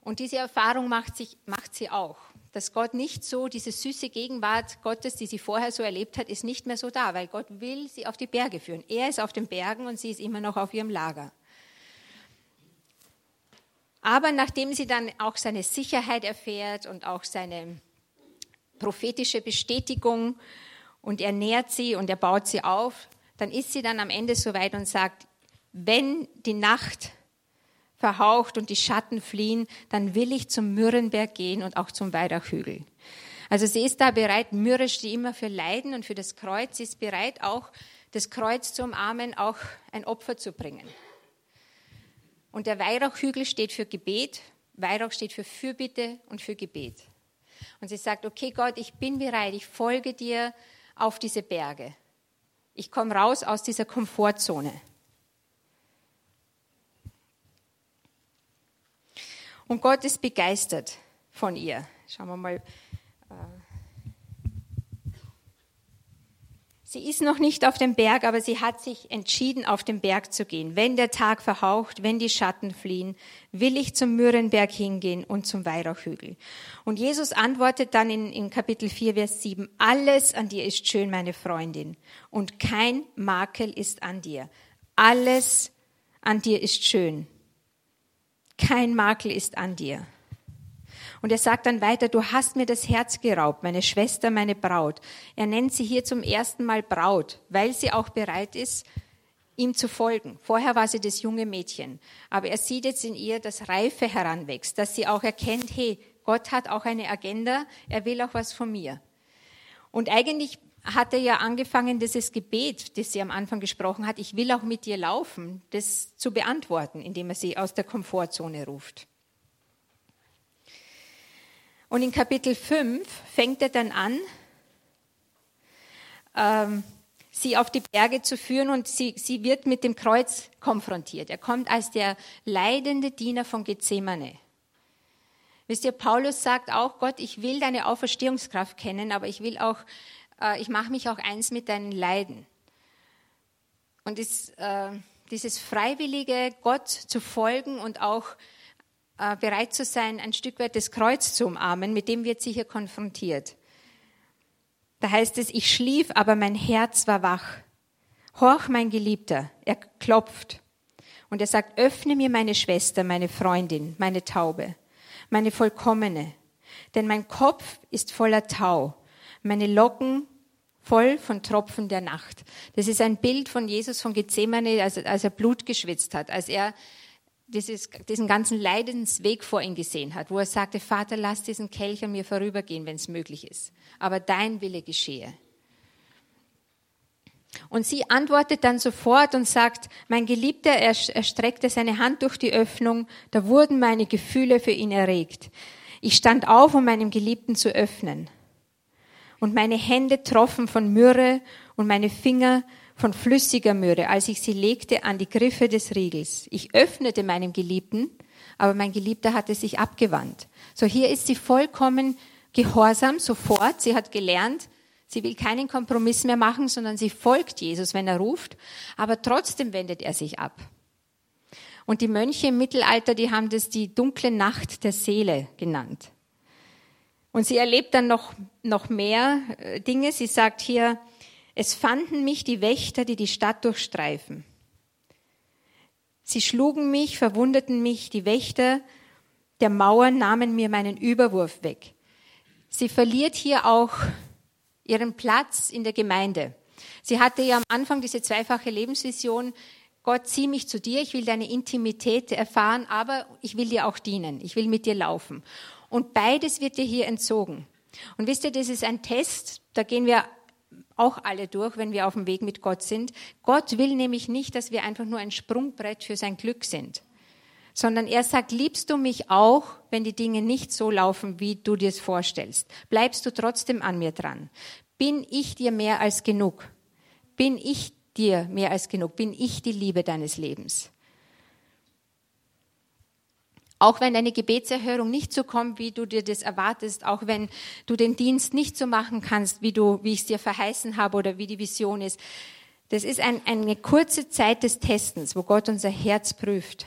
Und diese Erfahrung macht, sich, macht sie auch dass Gott nicht so, diese süße Gegenwart Gottes, die sie vorher so erlebt hat, ist nicht mehr so da, weil Gott will sie auf die Berge führen. Er ist auf den Bergen und sie ist immer noch auf ihrem Lager. Aber nachdem sie dann auch seine Sicherheit erfährt und auch seine prophetische Bestätigung und er nährt sie und er baut sie auf, dann ist sie dann am Ende so weit und sagt, wenn die Nacht verhaucht und die Schatten fliehen, dann will ich zum Mürrenberg gehen und auch zum Weidachhügel. Also sie ist da bereit, Myrrhe steht immer für Leiden und für das Kreuz. Sie ist bereit, auch das Kreuz zu umarmen, auch ein Opfer zu bringen. Und der Weihrauchhügel steht für Gebet. Weihrauch steht für Fürbitte und für Gebet. Und sie sagt, okay Gott, ich bin bereit, ich folge dir auf diese Berge. Ich komme raus aus dieser Komfortzone. Und Gott ist begeistert von ihr. Schauen wir mal. Sie ist noch nicht auf dem Berg, aber sie hat sich entschieden, auf den Berg zu gehen. Wenn der Tag verhaucht, wenn die Schatten fliehen, will ich zum Mürrenberg hingehen und zum Weihrauchhügel. Und Jesus antwortet dann in, in Kapitel 4, Vers 7, alles an dir ist schön, meine Freundin, und kein Makel ist an dir. Alles an dir ist schön. Kein Makel ist an dir. Und er sagt dann weiter, du hast mir das Herz geraubt, meine Schwester, meine Braut. Er nennt sie hier zum ersten Mal Braut, weil sie auch bereit ist, ihm zu folgen. Vorher war sie das junge Mädchen, aber er sieht jetzt in ihr, dass Reife heranwächst, dass sie auch erkennt, hey, Gott hat auch eine Agenda, er will auch was von mir. Und eigentlich hat er ja angefangen, dieses Gebet, das sie am Anfang gesprochen hat, ich will auch mit dir laufen, das zu beantworten, indem er sie aus der Komfortzone ruft. Und in Kapitel 5 fängt er dann an, ähm, sie auf die Berge zu führen und sie, sie wird mit dem Kreuz konfrontiert. Er kommt als der leidende Diener von Gethsemane. Wisst ihr, Paulus sagt auch, Gott, ich will deine Auferstehungskraft kennen, aber ich will auch, äh, ich mache mich auch eins mit deinen Leiden. Und das, äh, dieses freiwillige Gott zu folgen und auch äh, bereit zu sein, ein Stück weit das Kreuz zu umarmen, mit dem wird sie hier konfrontiert. Da heißt es, ich schlief, aber mein Herz war wach. Horch, mein Geliebter, er klopft. Und er sagt, öffne mir meine Schwester, meine Freundin, meine Taube meine vollkommene. Denn mein Kopf ist voller Tau, meine Locken voll von Tropfen der Nacht. Das ist ein Bild von Jesus von Gethsemane, als, als er Blut geschwitzt hat, als er dieses, diesen ganzen Leidensweg vor ihm gesehen hat, wo er sagte, Vater, lass diesen Kelch an mir vorübergehen, wenn es möglich ist. Aber dein Wille geschehe. Und sie antwortet dann sofort und sagt, mein Geliebter, er, streckte seine Hand durch die Öffnung, da wurden meine Gefühle für ihn erregt. Ich stand auf, um meinem Geliebten zu öffnen. Und meine Hände troffen von Myrrhe und meine Finger von flüssiger Myrrhe, als ich sie legte an die Griffe des Riegels. Ich öffnete meinem Geliebten, aber mein Geliebter hatte sich abgewandt. So hier ist sie vollkommen gehorsam, sofort. Sie hat gelernt, Sie will keinen Kompromiss mehr machen, sondern sie folgt Jesus, wenn er ruft, aber trotzdem wendet er sich ab. Und die Mönche im Mittelalter, die haben das die dunkle Nacht der Seele genannt. Und sie erlebt dann noch, noch mehr äh, Dinge. Sie sagt hier, es fanden mich die Wächter, die die Stadt durchstreifen. Sie schlugen mich, verwundeten mich, die Wächter der Mauern nahmen mir meinen Überwurf weg. Sie verliert hier auch ihren Platz in der Gemeinde. Sie hatte ja am Anfang diese zweifache Lebensvision, Gott, zieh mich zu dir, ich will deine Intimität erfahren, aber ich will dir auch dienen, ich will mit dir laufen. Und beides wird dir hier entzogen. Und wisst ihr, das ist ein Test, da gehen wir auch alle durch, wenn wir auf dem Weg mit Gott sind. Gott will nämlich nicht, dass wir einfach nur ein Sprungbrett für sein Glück sind sondern er sagt, liebst du mich auch, wenn die Dinge nicht so laufen, wie du dir es vorstellst? Bleibst du trotzdem an mir dran? Bin ich dir mehr als genug? Bin ich dir mehr als genug? Bin ich die Liebe deines Lebens? Auch wenn deine Gebetserhörung nicht so kommt, wie du dir das erwartest, auch wenn du den Dienst nicht so machen kannst, wie wie ich es dir verheißen habe oder wie die Vision ist. Das ist ein, eine kurze Zeit des Testens, wo Gott unser Herz prüft.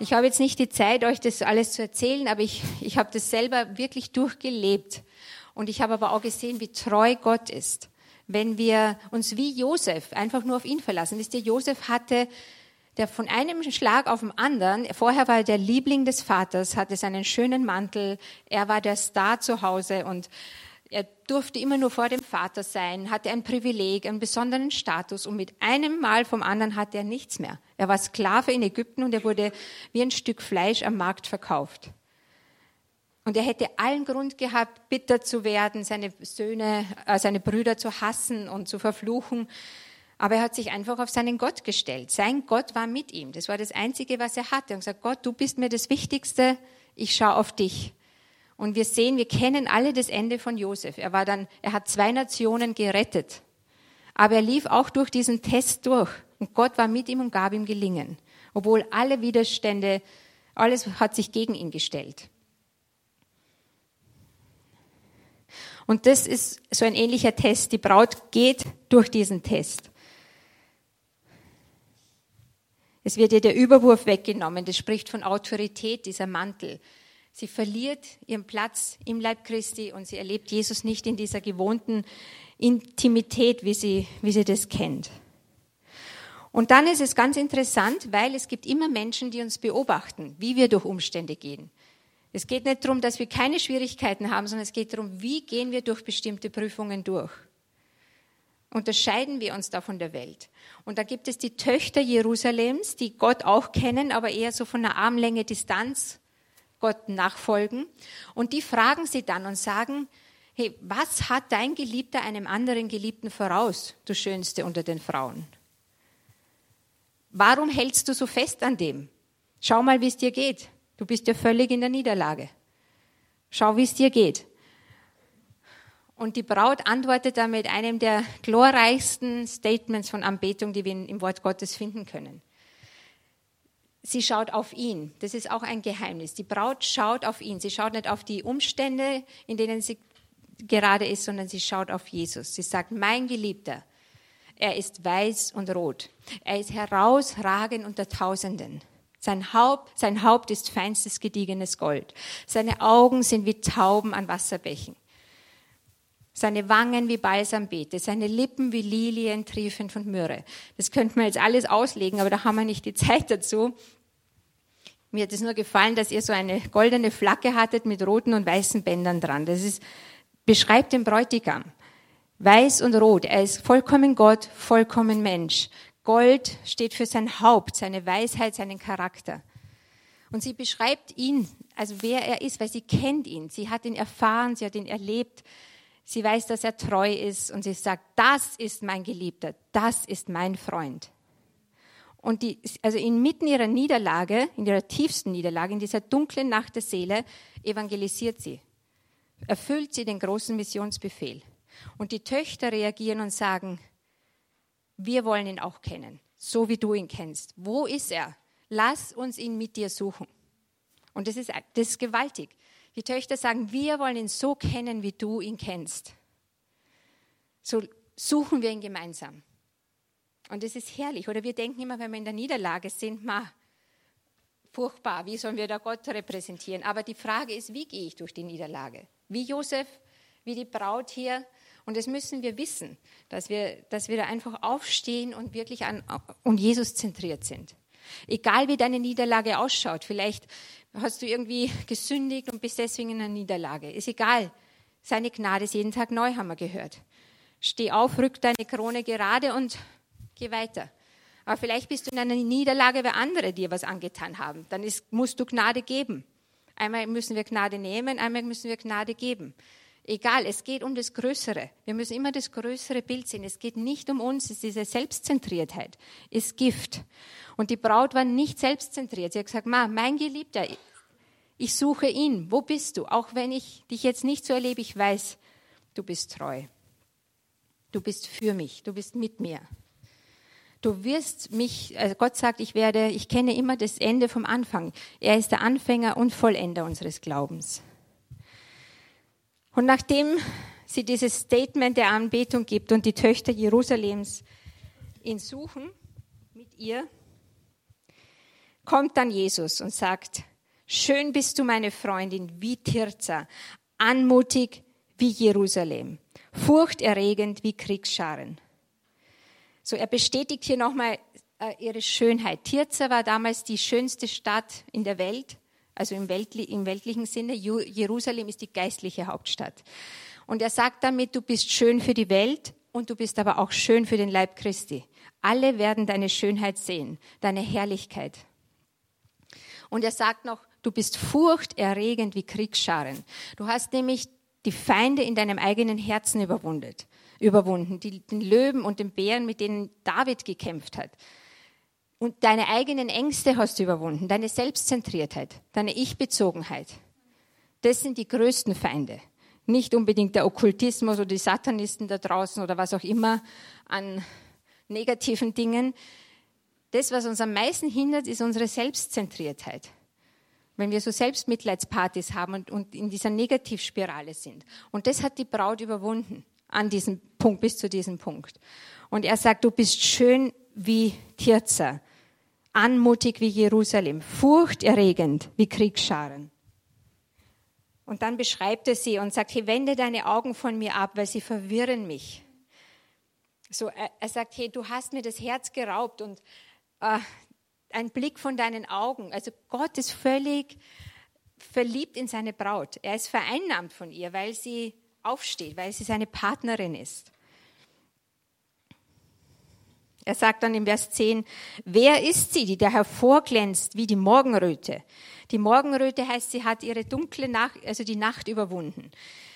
Ich habe jetzt nicht die Zeit, euch das alles zu erzählen, aber ich, ich habe das selber wirklich durchgelebt. Und ich habe aber auch gesehen, wie treu Gott ist. Wenn wir uns wie Josef einfach nur auf ihn verlassen. Wisst ihr, Josef hatte der von einem Schlag auf den anderen, vorher war er der Liebling des Vaters, hatte seinen schönen Mantel, er war der Star zu Hause und er durfte immer nur vor dem Vater sein, hatte ein Privileg, einen besonderen Status und mit einem Mal vom anderen hatte er nichts mehr. Er war Sklave in Ägypten und er wurde wie ein Stück Fleisch am Markt verkauft. Und er hätte allen Grund gehabt, bitter zu werden, seine Söhne, äh, seine Brüder zu hassen und zu verfluchen. Aber er hat sich einfach auf seinen Gott gestellt. Sein Gott war mit ihm. Das war das Einzige, was er hatte. Hat gesagt, Gott, du bist mir das Wichtigste. Ich schaue auf dich. Und wir sehen, wir kennen alle das Ende von Josef. Er war dann, er hat zwei Nationen gerettet. Aber er lief auch durch diesen Test durch. Und Gott war mit ihm und gab ihm Gelingen. Obwohl alle Widerstände, alles hat sich gegen ihn gestellt. Und das ist so ein ähnlicher Test. Die Braut geht durch diesen Test. Es wird ihr der Überwurf weggenommen. Das spricht von Autorität, dieser Mantel. Sie verliert ihren Platz im Leib Christi und sie erlebt Jesus nicht in dieser gewohnten Intimität, wie sie, wie sie das kennt. Und dann ist es ganz interessant, weil es gibt immer Menschen, die uns beobachten, wie wir durch Umstände gehen. Es geht nicht darum, dass wir keine Schwierigkeiten haben, sondern es geht darum, wie gehen wir durch bestimmte Prüfungen durch. Unterscheiden wir uns da von der Welt. Und da gibt es die Töchter Jerusalems, die Gott auch kennen, aber eher so von einer Armlänge Distanz Gott nachfolgen. Und die fragen sie dann und sagen, hey, was hat dein Geliebter einem anderen Geliebten voraus, du Schönste unter den Frauen? Warum hältst du so fest an dem? Schau mal, wie es dir geht. Du bist ja völlig in der Niederlage. Schau, wie es dir geht. Und die Braut antwortet da mit einem der glorreichsten Statements von Anbetung, die wir im Wort Gottes finden können. Sie schaut auf ihn. Das ist auch ein Geheimnis. Die Braut schaut auf ihn. Sie schaut nicht auf die Umstände, in denen sie gerade ist, sondern sie schaut auf Jesus. Sie sagt, mein Geliebter, er ist weiß und rot. Er ist herausragend unter Tausenden. Sein Haupt, sein Haupt ist feinstes gediegenes Gold. Seine Augen sind wie Tauben an Wasserbächen seine Wangen wie Balsambeete, seine Lippen wie Lilien triefend von Myrrhe. Das könnte man jetzt alles auslegen, aber da haben wir nicht die Zeit dazu. Mir hat es nur gefallen, dass ihr so eine goldene Flagge hattet mit roten und weißen Bändern dran. Das ist, beschreibt den Bräutigam. Weiß und rot. Er ist vollkommen Gott, vollkommen Mensch. Gold steht für sein Haupt, seine Weisheit, seinen Charakter. Und sie beschreibt ihn, also wer er ist, weil sie kennt ihn. Sie hat ihn erfahren, sie hat ihn erlebt. Sie weiß, dass er treu ist und sie sagt, das ist mein Geliebter, das ist mein Freund. Und die, also inmitten ihrer Niederlage, in ihrer tiefsten Niederlage, in dieser dunklen Nacht der Seele, evangelisiert sie. Erfüllt sie den großen Missionsbefehl. Und die Töchter reagieren und sagen, wir wollen ihn auch kennen, so wie du ihn kennst. Wo ist er? Lass uns ihn mit dir suchen. Und das ist, das ist gewaltig. Die Töchter sagen, wir wollen ihn so kennen, wie du ihn kennst. So suchen wir ihn gemeinsam. Und das ist herrlich. Oder wir denken immer, wenn wir in der Niederlage sind, ma, furchtbar, wie sollen wir da Gott repräsentieren? Aber die Frage ist, wie gehe ich durch die Niederlage? Wie Josef, wie die Braut hier. Und das müssen wir wissen, dass wir, dass wir da einfach aufstehen und wirklich an und Jesus zentriert sind. Egal wie deine Niederlage ausschaut, vielleicht hast du irgendwie gesündigt und bist deswegen in einer Niederlage. Ist egal. Seine Gnade ist jeden Tag neu, haben wir gehört. Steh auf, rück deine Krone gerade und geh weiter. Aber vielleicht bist du in einer Niederlage, weil andere dir was angetan haben. Dann ist, musst du Gnade geben. Einmal müssen wir Gnade nehmen, einmal müssen wir Gnade geben. Egal, es geht um das Größere. Wir müssen immer das größere Bild sehen. Es geht nicht um uns, es ist diese Selbstzentriertheit, ist Gift. Und die Braut war nicht selbstzentriert. Sie hat gesagt, Ma, mein Geliebter, ich suche ihn. Wo bist du? Auch wenn ich dich jetzt nicht so erlebe, ich weiß, du bist treu. Du bist für mich, du bist mit mir. Du wirst mich, also Gott sagt, ich werde, ich kenne immer das Ende vom Anfang. Er ist der Anfänger und Vollender unseres Glaubens. Und nachdem sie dieses Statement der Anbetung gibt und die Töchter Jerusalems ihn suchen mit ihr, kommt dann Jesus und sagt, schön bist du meine Freundin wie Tirza, anmutig wie Jerusalem, furchterregend wie Kriegsscharen. So, er bestätigt hier nochmal äh, ihre Schönheit. Tirza war damals die schönste Stadt in der Welt, also im, Weltli im weltlichen Sinne. Jerusalem ist die geistliche Hauptstadt. Und er sagt damit, du bist schön für die Welt und du bist aber auch schön für den Leib Christi. Alle werden deine Schönheit sehen, deine Herrlichkeit. Und er sagt noch, du bist furchterregend wie Kriegsscharen. Du hast nämlich die Feinde in deinem eigenen Herzen überwunden, überwunden, die, den Löwen und den Bären, mit denen David gekämpft hat. Und deine eigenen Ängste hast du überwunden, deine Selbstzentriertheit, deine Ich-Bezogenheit. Das sind die größten Feinde. Nicht unbedingt der Okkultismus oder die Satanisten da draußen oder was auch immer an negativen Dingen, das, was uns am meisten hindert, ist unsere Selbstzentriertheit. Wenn wir so Selbstmitleidspartys haben und, und in dieser Negativspirale sind. Und das hat die Braut überwunden an diesem Punkt, bis zu diesem Punkt. Und er sagt, du bist schön wie Tirza, anmutig wie Jerusalem, furchterregend wie Kriegsscharen. Und dann beschreibt er sie und sagt, hey, wende deine Augen von mir ab, weil sie verwirren mich. So, er, er sagt, hey, du hast mir das Herz geraubt und äh, ein Blick von deinen Augen. Also Gott ist völlig verliebt in seine Braut. Er ist vereinnahmt von ihr, weil sie aufsteht, weil sie seine Partnerin ist. Er sagt dann im Vers 10, wer ist sie, die da hervorglänzt wie die Morgenröte? Die Morgenröte heißt, sie hat ihre dunkle Nacht, also die Nacht überwunden.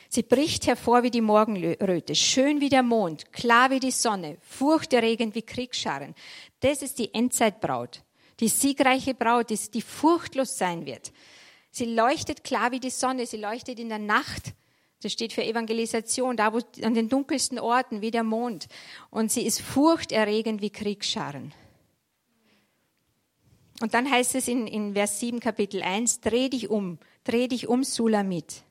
Sie bricht hervor wie die Morgenröte, schön wie der Mond, klar wie die Sonne, furchterregend wie Kriegsscharen. Das ist die Endzeitbraut. Die siegreiche Braut, die, die furchtlos sein wird. Sie leuchtet klar wie die Sonne, sie leuchtet in der Nacht. Das steht für Evangelisation, da wo an den dunkelsten Orten wie der Mond. Und sie ist furchterregend wie Kriegsscharen. Und dann heißt es in, in Vers 7 Kapitel 1, dreh dich um, dreh dich um, Sulamit.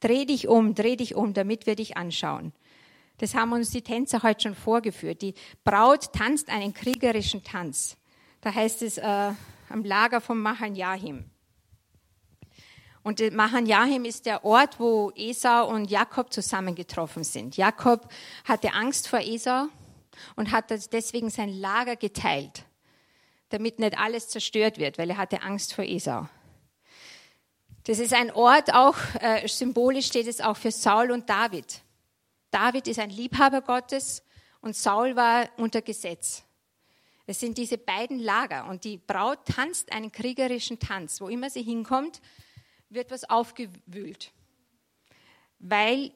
Dreh dich um, dreh dich um, damit wir dich anschauen. Das haben uns die Tänzer heute schon vorgeführt. Die Braut tanzt einen kriegerischen Tanz. Da heißt es äh, am Lager von Mahanjahim. Und Mahanjahim ist der Ort, wo Esau und Jakob zusammengetroffen sind. Jakob hatte Angst vor Esau und hat deswegen sein Lager geteilt, damit nicht alles zerstört wird, weil er hatte Angst vor Esau. Das ist ein Ort, auch äh, symbolisch steht es auch für Saul und David. David ist ein Liebhaber Gottes und Saul war unter Gesetz. Es sind diese beiden Lager und die Braut tanzt einen kriegerischen Tanz. Wo immer sie hinkommt, wird was aufgewühlt. Weil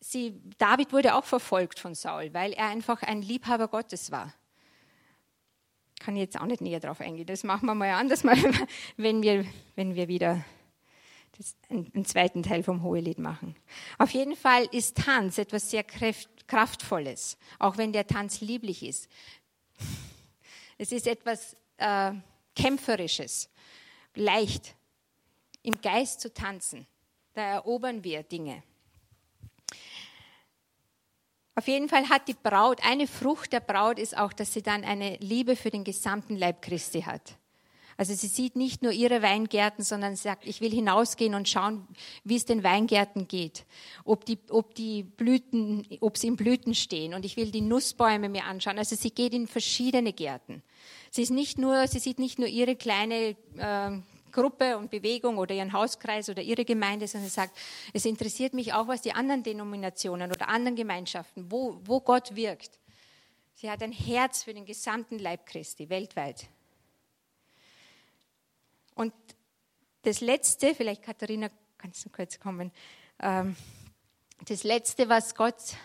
sie, David wurde auch verfolgt von Saul, weil er einfach ein Liebhaber Gottes war. Kann ich jetzt auch nicht näher drauf eingehen. Das machen wir mal anders, mal, wenn, wir, wenn wir wieder das, einen zweiten Teil vom Hohelied machen. Auf jeden Fall ist Tanz etwas sehr Kraftvolles, auch wenn der Tanz lieblich ist. Es ist etwas äh, Kämpferisches, leicht, im Geist zu tanzen. Da erobern wir Dinge. Auf jeden Fall hat die Braut, eine Frucht der Braut ist auch, dass sie dann eine Liebe für den gesamten Leib Christi hat. Also sie sieht nicht nur ihre Weingärten, sondern sagt, ich will hinausgehen und schauen, wie es den Weingärten geht, ob die, ob die Blüten, ob sie in Blüten stehen und ich will die Nussbäume mir anschauen. Also sie geht in verschiedene Gärten. Sie ist nicht nur, sie sieht nicht nur ihre kleine äh, Gruppe und Bewegung oder ihren Hauskreis oder ihre Gemeinde, sondern sagt, es interessiert mich auch, was die anderen Denominationen oder anderen Gemeinschaften, wo, wo Gott wirkt. Sie hat ein Herz für den gesamten Leib Christi weltweit. Und das Letzte, vielleicht Katharina, kannst du kurz kommen, ähm, das Letzte, was Gott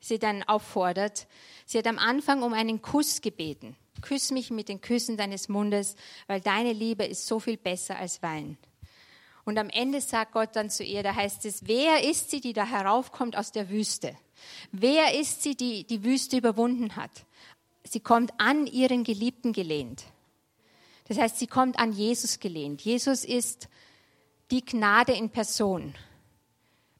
sie dann auffordert, sie hat am Anfang um einen Kuss gebeten. Küss mich mit den Küssen deines Mundes, weil deine Liebe ist so viel besser als Wein. Und am Ende sagt Gott dann zu ihr, da heißt es, wer ist sie, die da heraufkommt aus der Wüste? Wer ist sie, die die Wüste überwunden hat? Sie kommt an ihren Geliebten gelehnt. Das heißt, sie kommt an Jesus gelehnt. Jesus ist die Gnade in Person.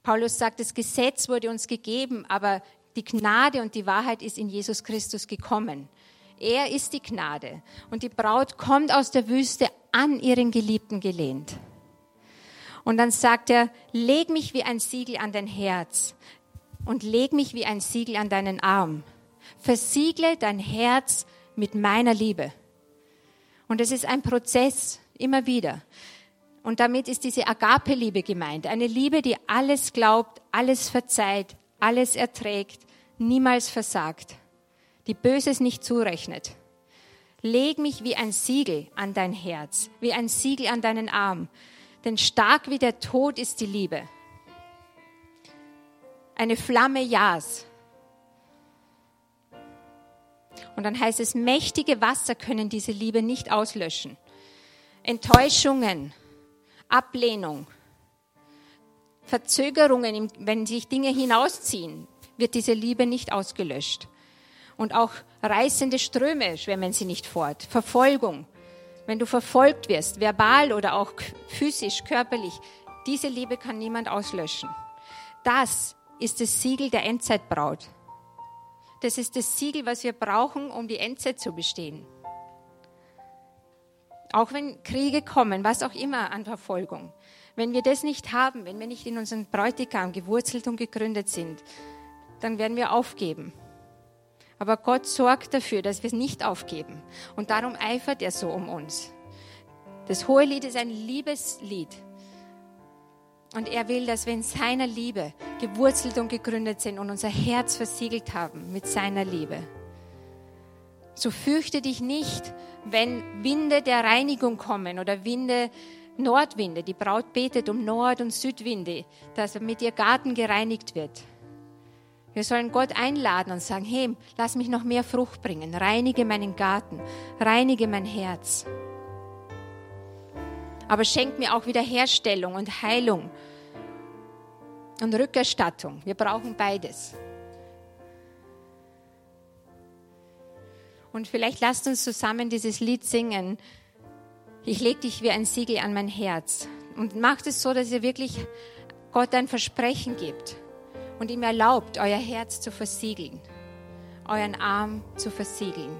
Paulus sagt, das Gesetz wurde uns gegeben, aber die Gnade und die Wahrheit ist in Jesus Christus gekommen. Er ist die Gnade. Und die Braut kommt aus der Wüste an ihren Geliebten gelehnt. Und dann sagt er, leg mich wie ein Siegel an dein Herz und leg mich wie ein Siegel an deinen Arm. Versiegle dein Herz mit meiner Liebe. Und es ist ein Prozess, immer wieder. Und damit ist diese Agape-Liebe gemeint. Eine Liebe, die alles glaubt, alles verzeiht, alles erträgt, niemals versagt, die Böses nicht zurechnet. Leg mich wie ein Siegel an dein Herz, wie ein Siegel an deinen Arm. Denn stark wie der Tod ist die Liebe. Eine Flamme Jas, und dann heißt es, mächtige Wasser können diese Liebe nicht auslöschen. Enttäuschungen, Ablehnung, Verzögerungen, wenn sich Dinge hinausziehen, wird diese Liebe nicht ausgelöscht. Und auch reißende Ströme schwemmen sie nicht fort. Verfolgung, wenn du verfolgt wirst, verbal oder auch physisch, körperlich, diese Liebe kann niemand auslöschen. Das ist das Siegel der Endzeitbraut. Das ist das Siegel, was wir brauchen, um die Endzeit zu bestehen. Auch wenn Kriege kommen, was auch immer an Verfolgung. Wenn wir das nicht haben, wenn wir nicht in unseren Bräutigam gewurzelt und gegründet sind, dann werden wir aufgeben. Aber Gott sorgt dafür, dass wir es nicht aufgeben. Und darum eifert er so um uns. Das hohe Lied ist ein Liebeslied. Und er will, dass wir in seiner Liebe gewurzelt und gegründet sind und unser Herz versiegelt haben mit seiner Liebe. So fürchte dich nicht, wenn Winde der Reinigung kommen oder Winde, Nordwinde. Die Braut betet um Nord- und Südwinde, dass mit ihr Garten gereinigt wird. Wir sollen Gott einladen und sagen, hey, lass mich noch mehr Frucht bringen, reinige meinen Garten, reinige mein Herz. aber schenk mir auch Wiederherstellung und Heilung und Rückerstattung. Wir brauchen beides. Und vielleicht lasst uns zusammen dieses Lied singen. Ich lege dich wie ein Siegel an mein Herz. Und macht es so, dass ihr wirklich Gott ein Versprechen gibt und ihm erlaubt, euer Herz zu versiegeln, euren Arm zu versiegeln.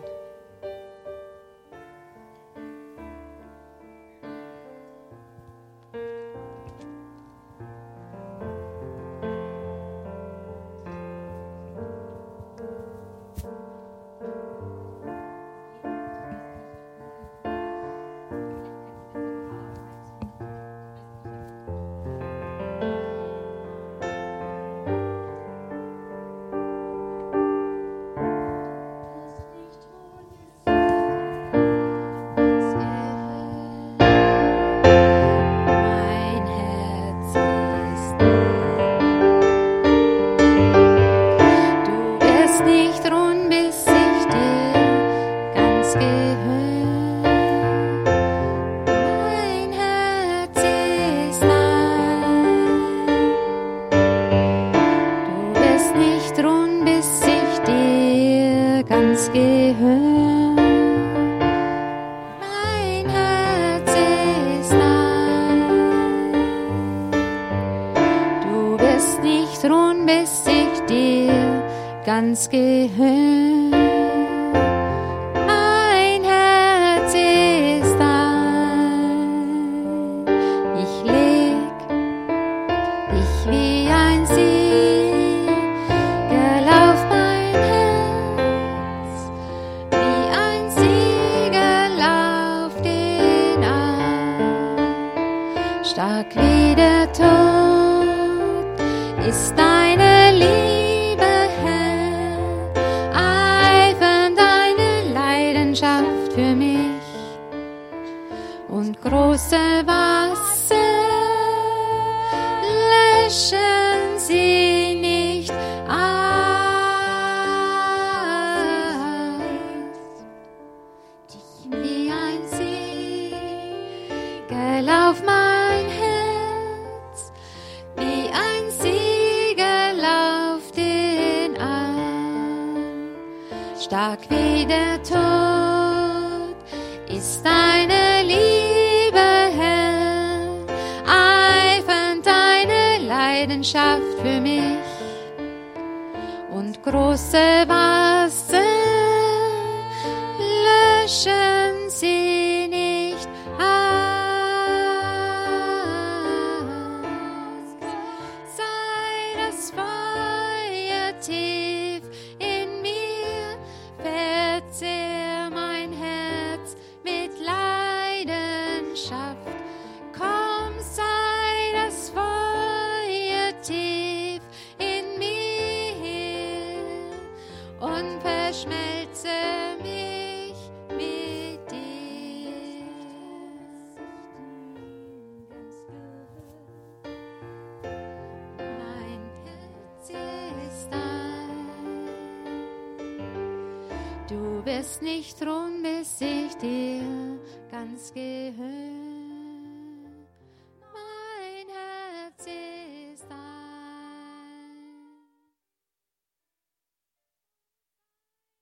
Und große Wasser löschen sie nicht aus. Dich wie ein Siegel auf mein Herz, wie ein Siegel auf den Arm. Stark wie der Tod ist deine Leidenschaft für mich und große Wasser